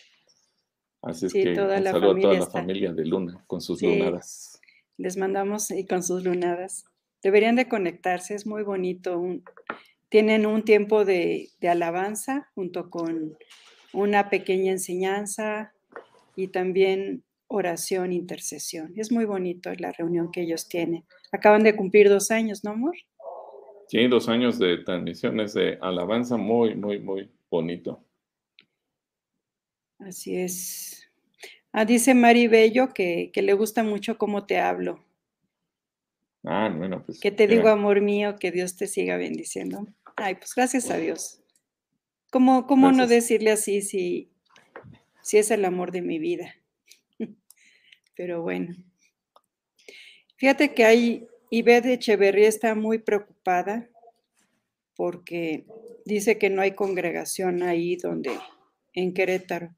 Así es que un saludo a toda la familia de Luna con sus lunadas. Les mandamos y con sus lunadas. Deberían de conectarse, es muy bonito. tienen un tiempo de, de alabanza junto con una pequeña enseñanza y también oración, intercesión. Es muy bonito la reunión que ellos tienen. Acaban de cumplir dos años, ¿no, amor? Sí, dos años de transmisiones de alabanza muy, muy, muy bonito. Así es. Ah, dice Mari Bello que, le gusta mucho cómo te hablo. Ah, bueno, pues. Que te digo, amor mío, que Dios te siga bendiciendo. Ay, pues gracias a Dios. ¿Cómo, cómo no decirle así si, si es el amor de mi vida? Pero bueno. Fíjate que hay, de Echeverría está muy preocupada porque dice que no hay congregación ahí donde, en Querétaro.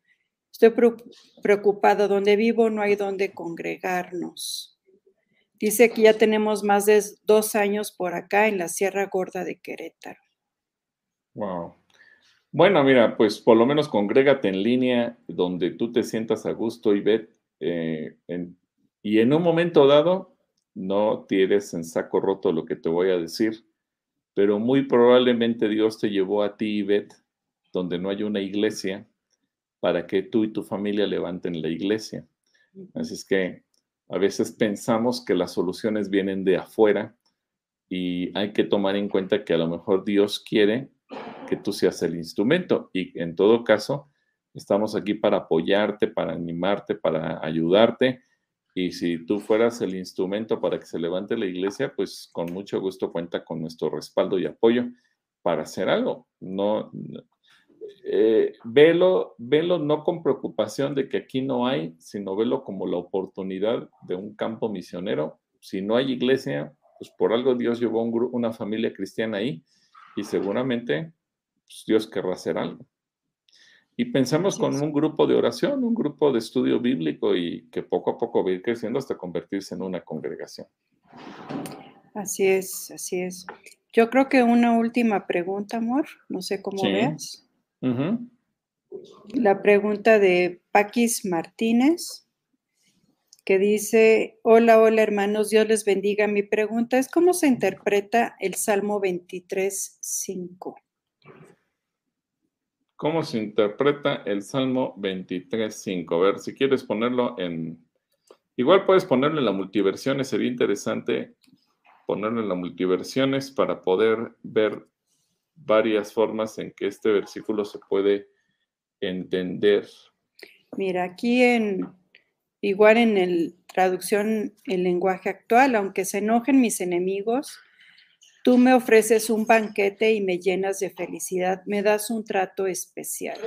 Estoy preocupada, donde vivo no hay donde congregarnos. Dice que ya tenemos más de dos años por acá en la Sierra Gorda de Querétaro. Wow. Bueno, mira, pues por lo menos congrégate en línea donde tú te sientas a gusto y ve, eh, y en un momento dado, no tienes en saco roto lo que te voy a decir, pero muy probablemente Dios te llevó a ti, Ivette, donde no hay una iglesia, para que tú y tu familia levanten la iglesia. Así es que a veces pensamos que las soluciones vienen de afuera y hay que tomar en cuenta que a lo mejor Dios quiere que tú seas el instrumento y en todo caso estamos aquí para apoyarte, para animarte, para ayudarte y si tú fueras el instrumento para que se levante la iglesia, pues con mucho gusto cuenta con nuestro respaldo y apoyo para hacer algo. No, eh, velo, velo no con preocupación de que aquí no hay, sino velo como la oportunidad de un campo misionero. Si no hay iglesia, pues por algo Dios llevó una familia cristiana ahí y seguramente pues, Dios querrá hacer algo. Y pensamos con un grupo de oración, un grupo de estudio bíblico y que poco a poco va a ir creciendo hasta convertirse en una congregación. Así es, así es. Yo creo que una última pregunta, amor, no sé cómo veas. La pregunta de Paquis Martínez, que dice, hola, hola hermanos, Dios les bendiga. Mi pregunta es, ¿cómo se interpreta el Salmo 23, 5? ¿Cómo se interpreta el Salmo 23.5? A ver, si quieres ponerlo en... Igual puedes ponerlo en la multiversiones, sería interesante ponerlo en la multiversiones para poder ver varias formas en que este versículo se puede entender. Mira, aquí en, igual en el traducción en lenguaje actual, aunque se enojen mis enemigos, Tú me ofreces un banquete y me llenas de felicidad, me das un trato especial.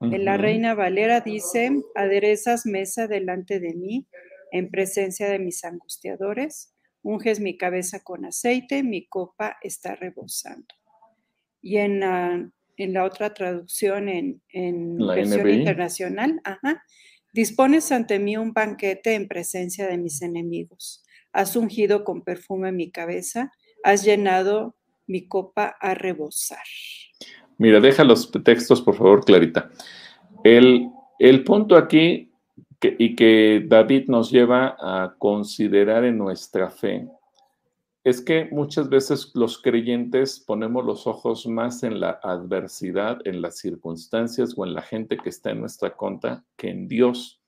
En la Reina Valera dice, aderezas mesa delante de mí en presencia de mis angustiadores, unges mi cabeza con aceite, mi copa está rebosando. Y en la, en la otra traducción, en, en versión internacional, dispones ante mí un banquete en presencia de mis enemigos. Has ungido con perfume mi cabeza has llenado mi copa a rebosar. Mira, deja los textos, por favor, Clarita. El, punto aquí y que David nos lleva a considerar en nuestra fe es que muchas veces los creyentes ponemos los ojos más en la adversidad, en las circunstancias o en la gente que está en nuestra contra que en Dios.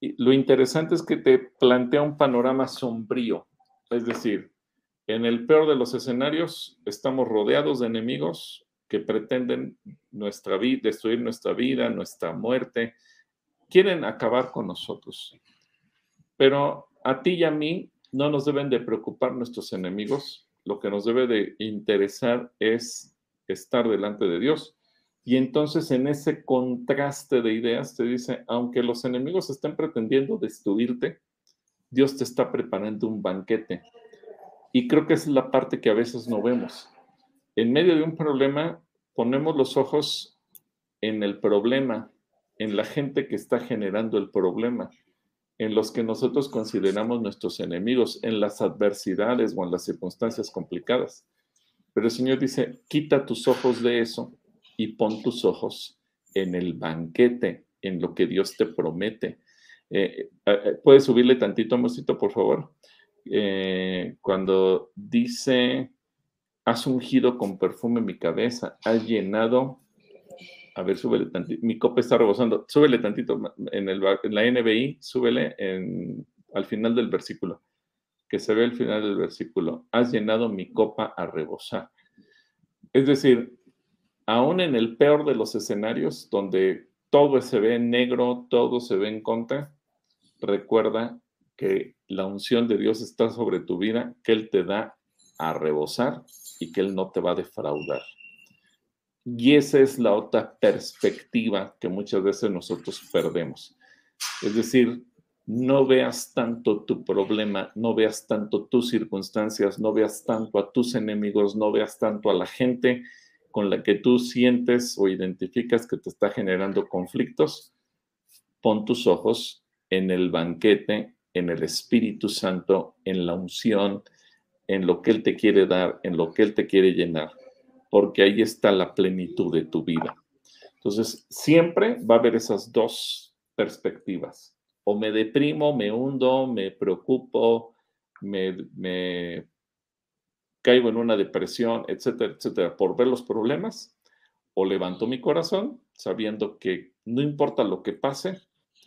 Y lo interesante es que te plantea un panorama sombrío, es decir, en el peor de los escenarios, estamos rodeados de enemigos que pretenden nuestra vida, destruir nuestra vida, nuestra muerte, quieren acabar con nosotros. Pero a ti y a mí no nos deben de preocupar nuestros enemigos, lo que nos debe de interesar es estar delante de Dios. Y entonces en ese contraste de ideas te dice, aunque los enemigos estén pretendiendo destruirte, Dios te está preparando un banquete y creo que esa es la parte que a veces no vemos. En medio de un problema, ponemos los ojos en el problema, en la gente que está generando el problema, en los que nosotros consideramos nuestros enemigos, en las adversidades o en las circunstancias complicadas. Pero el Señor dice, quita tus ojos de eso y pon tus ojos en el banquete, en lo que Dios te promete. Eh, eh, eh, ¿Puedes subirle tantito, amorcito, por favor? Eh, cuando dice, has ungido con perfume mi cabeza, has llenado, a ver, súbele tantito, mi copa está rebosando, súbele tantito en, el, en la NBI, súbele en, al final del versículo, que se ve al final del versículo, has llenado mi copa a rebosar. Es decir, aún en el peor de los escenarios, donde todo se ve en negro, todo se ve en contra, recuerda que la unción de Dios está sobre tu vida, que Él te da a rebosar y que Él no te va a defraudar. Y esa es la otra perspectiva que muchas veces nosotros perdemos. Es decir, no veas tanto tu problema, no veas tanto tus circunstancias, no veas tanto a tus enemigos, no veas tanto a la gente con la que tú sientes o identificas que te está generando conflictos. Pon tus ojos en el banquete, en el Espíritu Santo, en la unción, en lo que Él te quiere dar, en lo que Él te quiere llenar, porque ahí está la plenitud de tu vida. Entonces, siempre va a haber esas dos perspectivas. O me deprimo, me hundo, me preocupo, me, caigo en una depresión, etcétera, etcétera, por ver los problemas, o levanto mi corazón sabiendo que no importa lo que pase,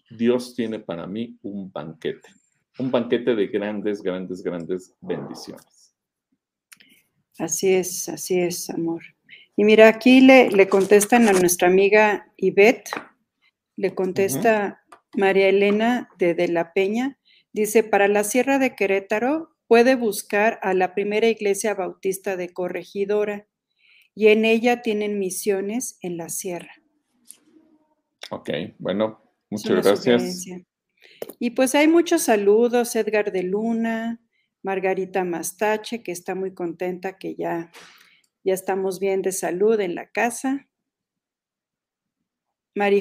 Dios tiene para mí un banquete, un banquete de grandes, grandes, grandes bendiciones. Así es, así es, amor. Y mira, aquí le, le contestan a nuestra amiga Ivette, le contesta María Elena de, de La Peña, dice, para la Sierra de Querétaro puede buscar a la primera iglesia bautista de Corregidora y en ella tienen misiones en la sierra. Ok, bueno, muchas gracias. Y pues hay muchos saludos, Edgar de Luna, Margarita Mastache, que está muy contenta que ya, ya estamos bien de salud en la casa.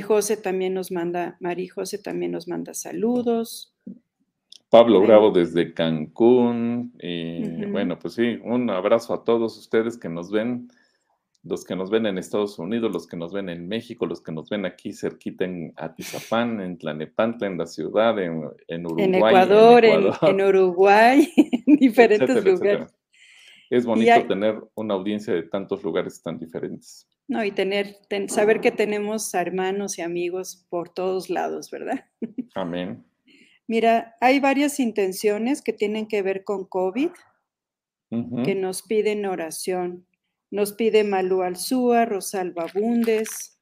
José también nos manda, José también nos manda saludos. Pablo Bravo desde Cancún. Y bueno, pues sí, un abrazo a todos ustedes que nos ven, los que nos ven en Estados Unidos, los que nos ven en México, los que nos ven aquí cerquita en Atizapán, en Tlanepantla, en la ciudad, en, Uruguay. En Ecuador, en, Uruguay, en diferentes lugares. Es bonito tener una audiencia de tantos lugares tan diferentes. No, y tener, saber que tenemos hermanos y amigos por todos lados, ¿verdad? Amén. Mira, hay varias intenciones que tienen que ver con COVID, que nos piden oración. Nos pide Malú Alzúa, Rosalba Bundes,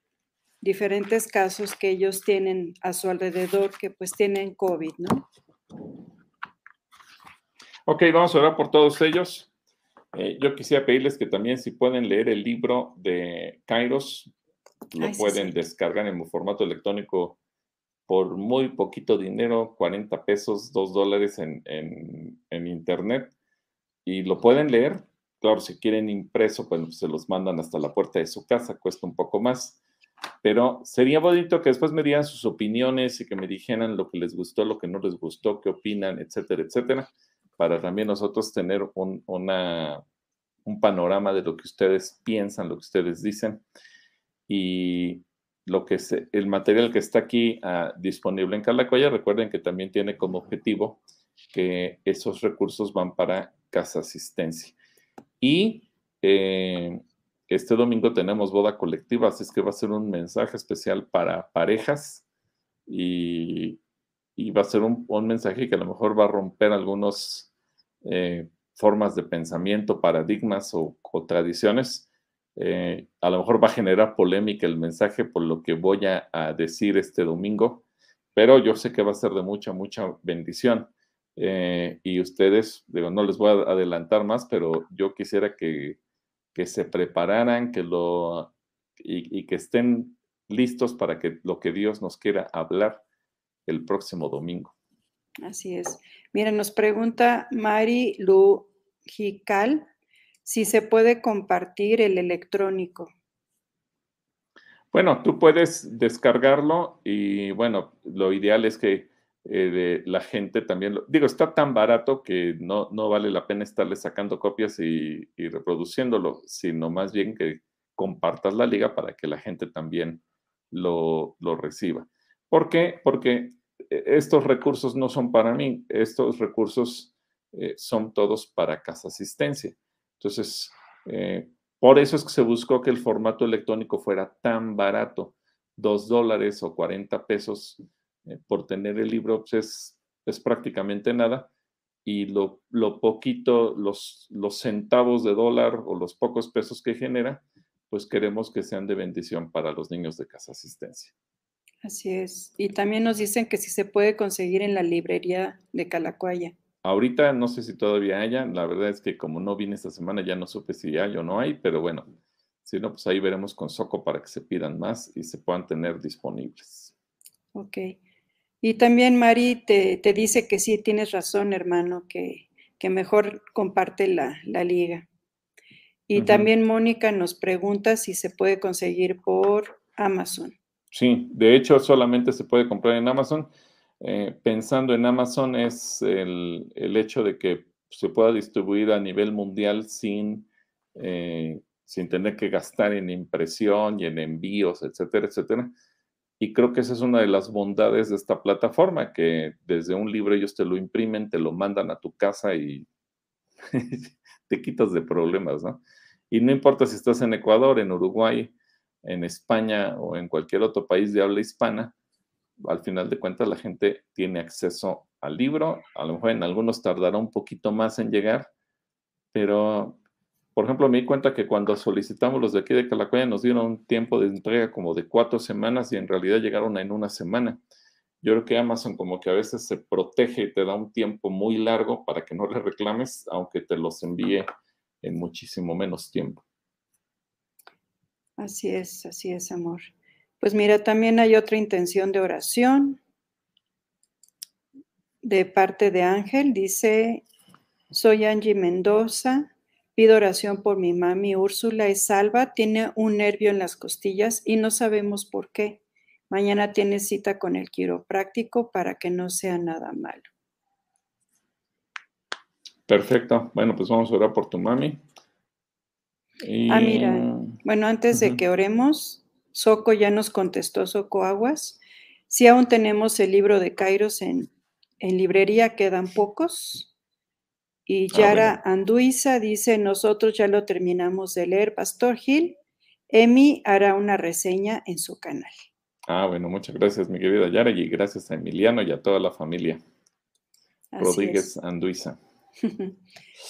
diferentes casos que ellos tienen a su alrededor que pues tienen COVID, ¿no? Ok, vamos a orar por todos ellos. Eh, yo quisiera pedirles que también si pueden leer el libro de Kairos, lo pueden descargar en formato electrónico por muy poquito dinero, 40 pesos, 2 dólares en, internet, y lo pueden leer. Claro, si quieren impreso, pues se los mandan hasta la puerta de su casa, cuesta un poco más. Pero sería bonito que después me dieran sus opiniones y que me dijeran lo que les gustó, lo que no les gustó, qué opinan, etcétera, etcétera, para también nosotros tener un, panorama de lo que ustedes piensan, lo que ustedes dicen. Y lo que es el material que está aquí ah, disponible en Calacoya. Recuerden que también tiene como objetivo que esos recursos van para casa asistencia. Y eh, este domingo tenemos boda colectiva, así es que va a ser un mensaje especial para parejas y, va a ser un, mensaje que a lo mejor va a romper algunas eh, formas de pensamiento, paradigmas o tradiciones eh, a lo mejor va a generar polémica el mensaje por lo que voy a, decir este domingo, pero yo sé que va a ser de mucha, mucha bendición. Eh, y ustedes, digo, no les voy a adelantar más, pero yo quisiera que, se prepararan, que lo, y, que estén listos para que lo que Dios nos quiera hablar el próximo domingo. Así es. Mira, nos pregunta Mari Lujical si se puede compartir el electrónico. Bueno, tú puedes descargarlo y bueno, lo ideal es que eh, la gente también, lo, digo, está tan barato que no, no vale la pena estarle sacando copias y, reproduciéndolo, sino más bien que compartas la liga para que la gente también lo, reciba. ¿Por qué? Porque eh, estos recursos no son para mí, estos recursos eh, son todos para Casa Asistencia. Entonces, por eso es que se buscó que el formato electrónico fuera tan barato, dos dólares o 40 pesos eh, por tener el libro, pues es, prácticamente nada. Y lo, poquito, los, los centavos de dólar o los pocos pesos que genera, pues queremos que sean de bendición para los niños de casa asistencia. Así es. Y también nos dicen que si se puede conseguir en la librería de Calacuaya. Ahorita no sé si todavía haya, la verdad es que como no vine esta semana ya no supe si hay o no hay, pero bueno, Si no, pues ahí veremos con Soco para que se pidan más y se puedan tener disponibles. Ok. Y también Mari te, te dice que sí, tienes razón, hermano, que, que mejor comparte la, la liga. Y también Mónica nos pregunta si se puede conseguir por Amazon. Sí, de hecho solamente se puede comprar en Amazon. Eh, pensando en Amazon es el, el, hecho de que se pueda distribuir a nivel mundial sin, eh, sin tener que gastar en impresión y en envíos, etcétera, etcétera. Y creo que esa es una de las bondades de esta plataforma, que desde un libro ellos te lo imprimen, te lo mandan a tu casa y te quitas de problemas, ¿no? Y no importa si estás en Ecuador, en Uruguay, en España o en cualquier otro país de habla hispana, al final de cuentas la gente tiene acceso al libro. A lo mejor en algunos tardará un poquito más en llegar, pero, por ejemplo, me di cuenta que cuando solicitamos los de aquí de Calacuaya nos dieron un tiempo de entrega como de cuatro semanas y en realidad llegaron en una semana. Yo creo que Amazon como que a veces se protege y te da un tiempo muy largo para que no le reclames, aunque te los envíe en muchísimo menos tiempo. Así es, así es, amor. Pues mira, también hay otra intención de oración de parte de Ángel. Dice, soy Angie Mendoza, pido oración por mi mami Úrsula, es salva, tiene un nervio en las costillas y no sabemos por qué. Mañana tiene cita con el quiropráctico para que no sea nada malo. Perfecto. Bueno, pues vamos a orar por tu mami. Ah, mira. Bueno, antes de que oremos, Soco ya nos contestó, Soco Aguas. Si aún tenemos el libro de Kairos en, librería, quedan pocos. Y ah, Yara Anduiza dice, nosotros ya lo terminamos de leer, Pastor Gil. Emi hará una reseña en su canal. Ah, bueno, muchas gracias, mi querida Yara, y gracias a Emiliano y a toda la familia. Rodríguez Anduiza.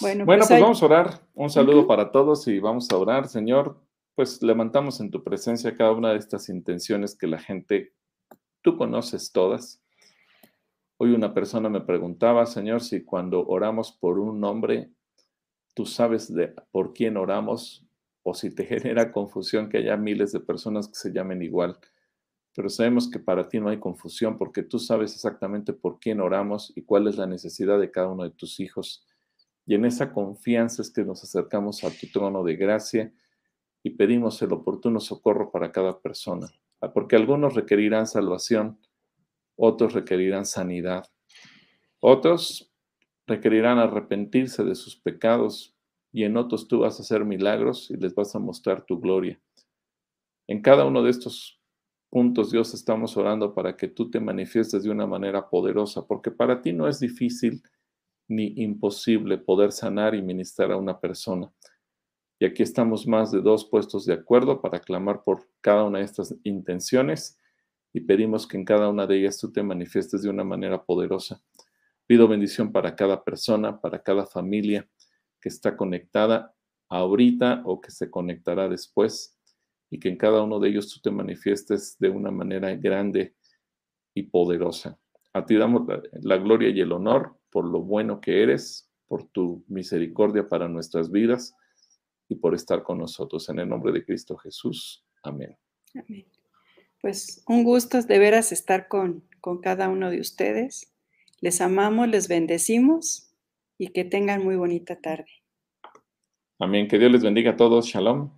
bueno, pues, pues vamos a orar. Un saludo para todos y vamos a orar, Señor. Pues levantamos en tu presencia cada una de estas intenciones que la gente, tú conoces todas. Hoy una persona me preguntaba, Señor, si cuando oramos por un nombre, tú sabes de por quién oramos o si te genera confusión que haya miles de personas que se llamen igual. Pero sabemos que para ti no hay confusión porque tú sabes exactamente por quién oramos y cuál es la necesidad de cada uno de tus hijos. Y en esa confianza es que nos acercamos a tu trono de gracia y pedimos el oportuno socorro para cada persona. Porque algunos requerirán salvación, otros requerirán sanidad, otros requerirán arrepentirse de sus pecados y en otros tú vas a hacer milagros y les vas a mostrar tu gloria. En cada uno de estos puntos, Dios, estamos orando para que tú te manifiestes de una manera poderosa, porque para ti no es difícil ni imposible poder sanar y ministrar a una persona. Y aquí estamos más de dos puestos de acuerdo para clamar por cada una de estas intenciones y pedimos que en cada una de ellas tú te manifiestes de una manera poderosa. Pido bendición para cada persona, para cada familia que está conectada ahorita o que se conectará después y que en cada uno de ellos tú te manifiestes de una manera grande y poderosa. A ti damos la, gloria y el honor por lo bueno que eres, por tu misericordia para nuestras vidas y por estar con nosotros. En el nombre de Cristo Jesús. Amén. Amén. Pues un gusto de veras estar con, con cada uno de ustedes. Les amamos, les bendecimos y que tengan muy bonita tarde. Amén. Que Dios les bendiga a todos. Shalom.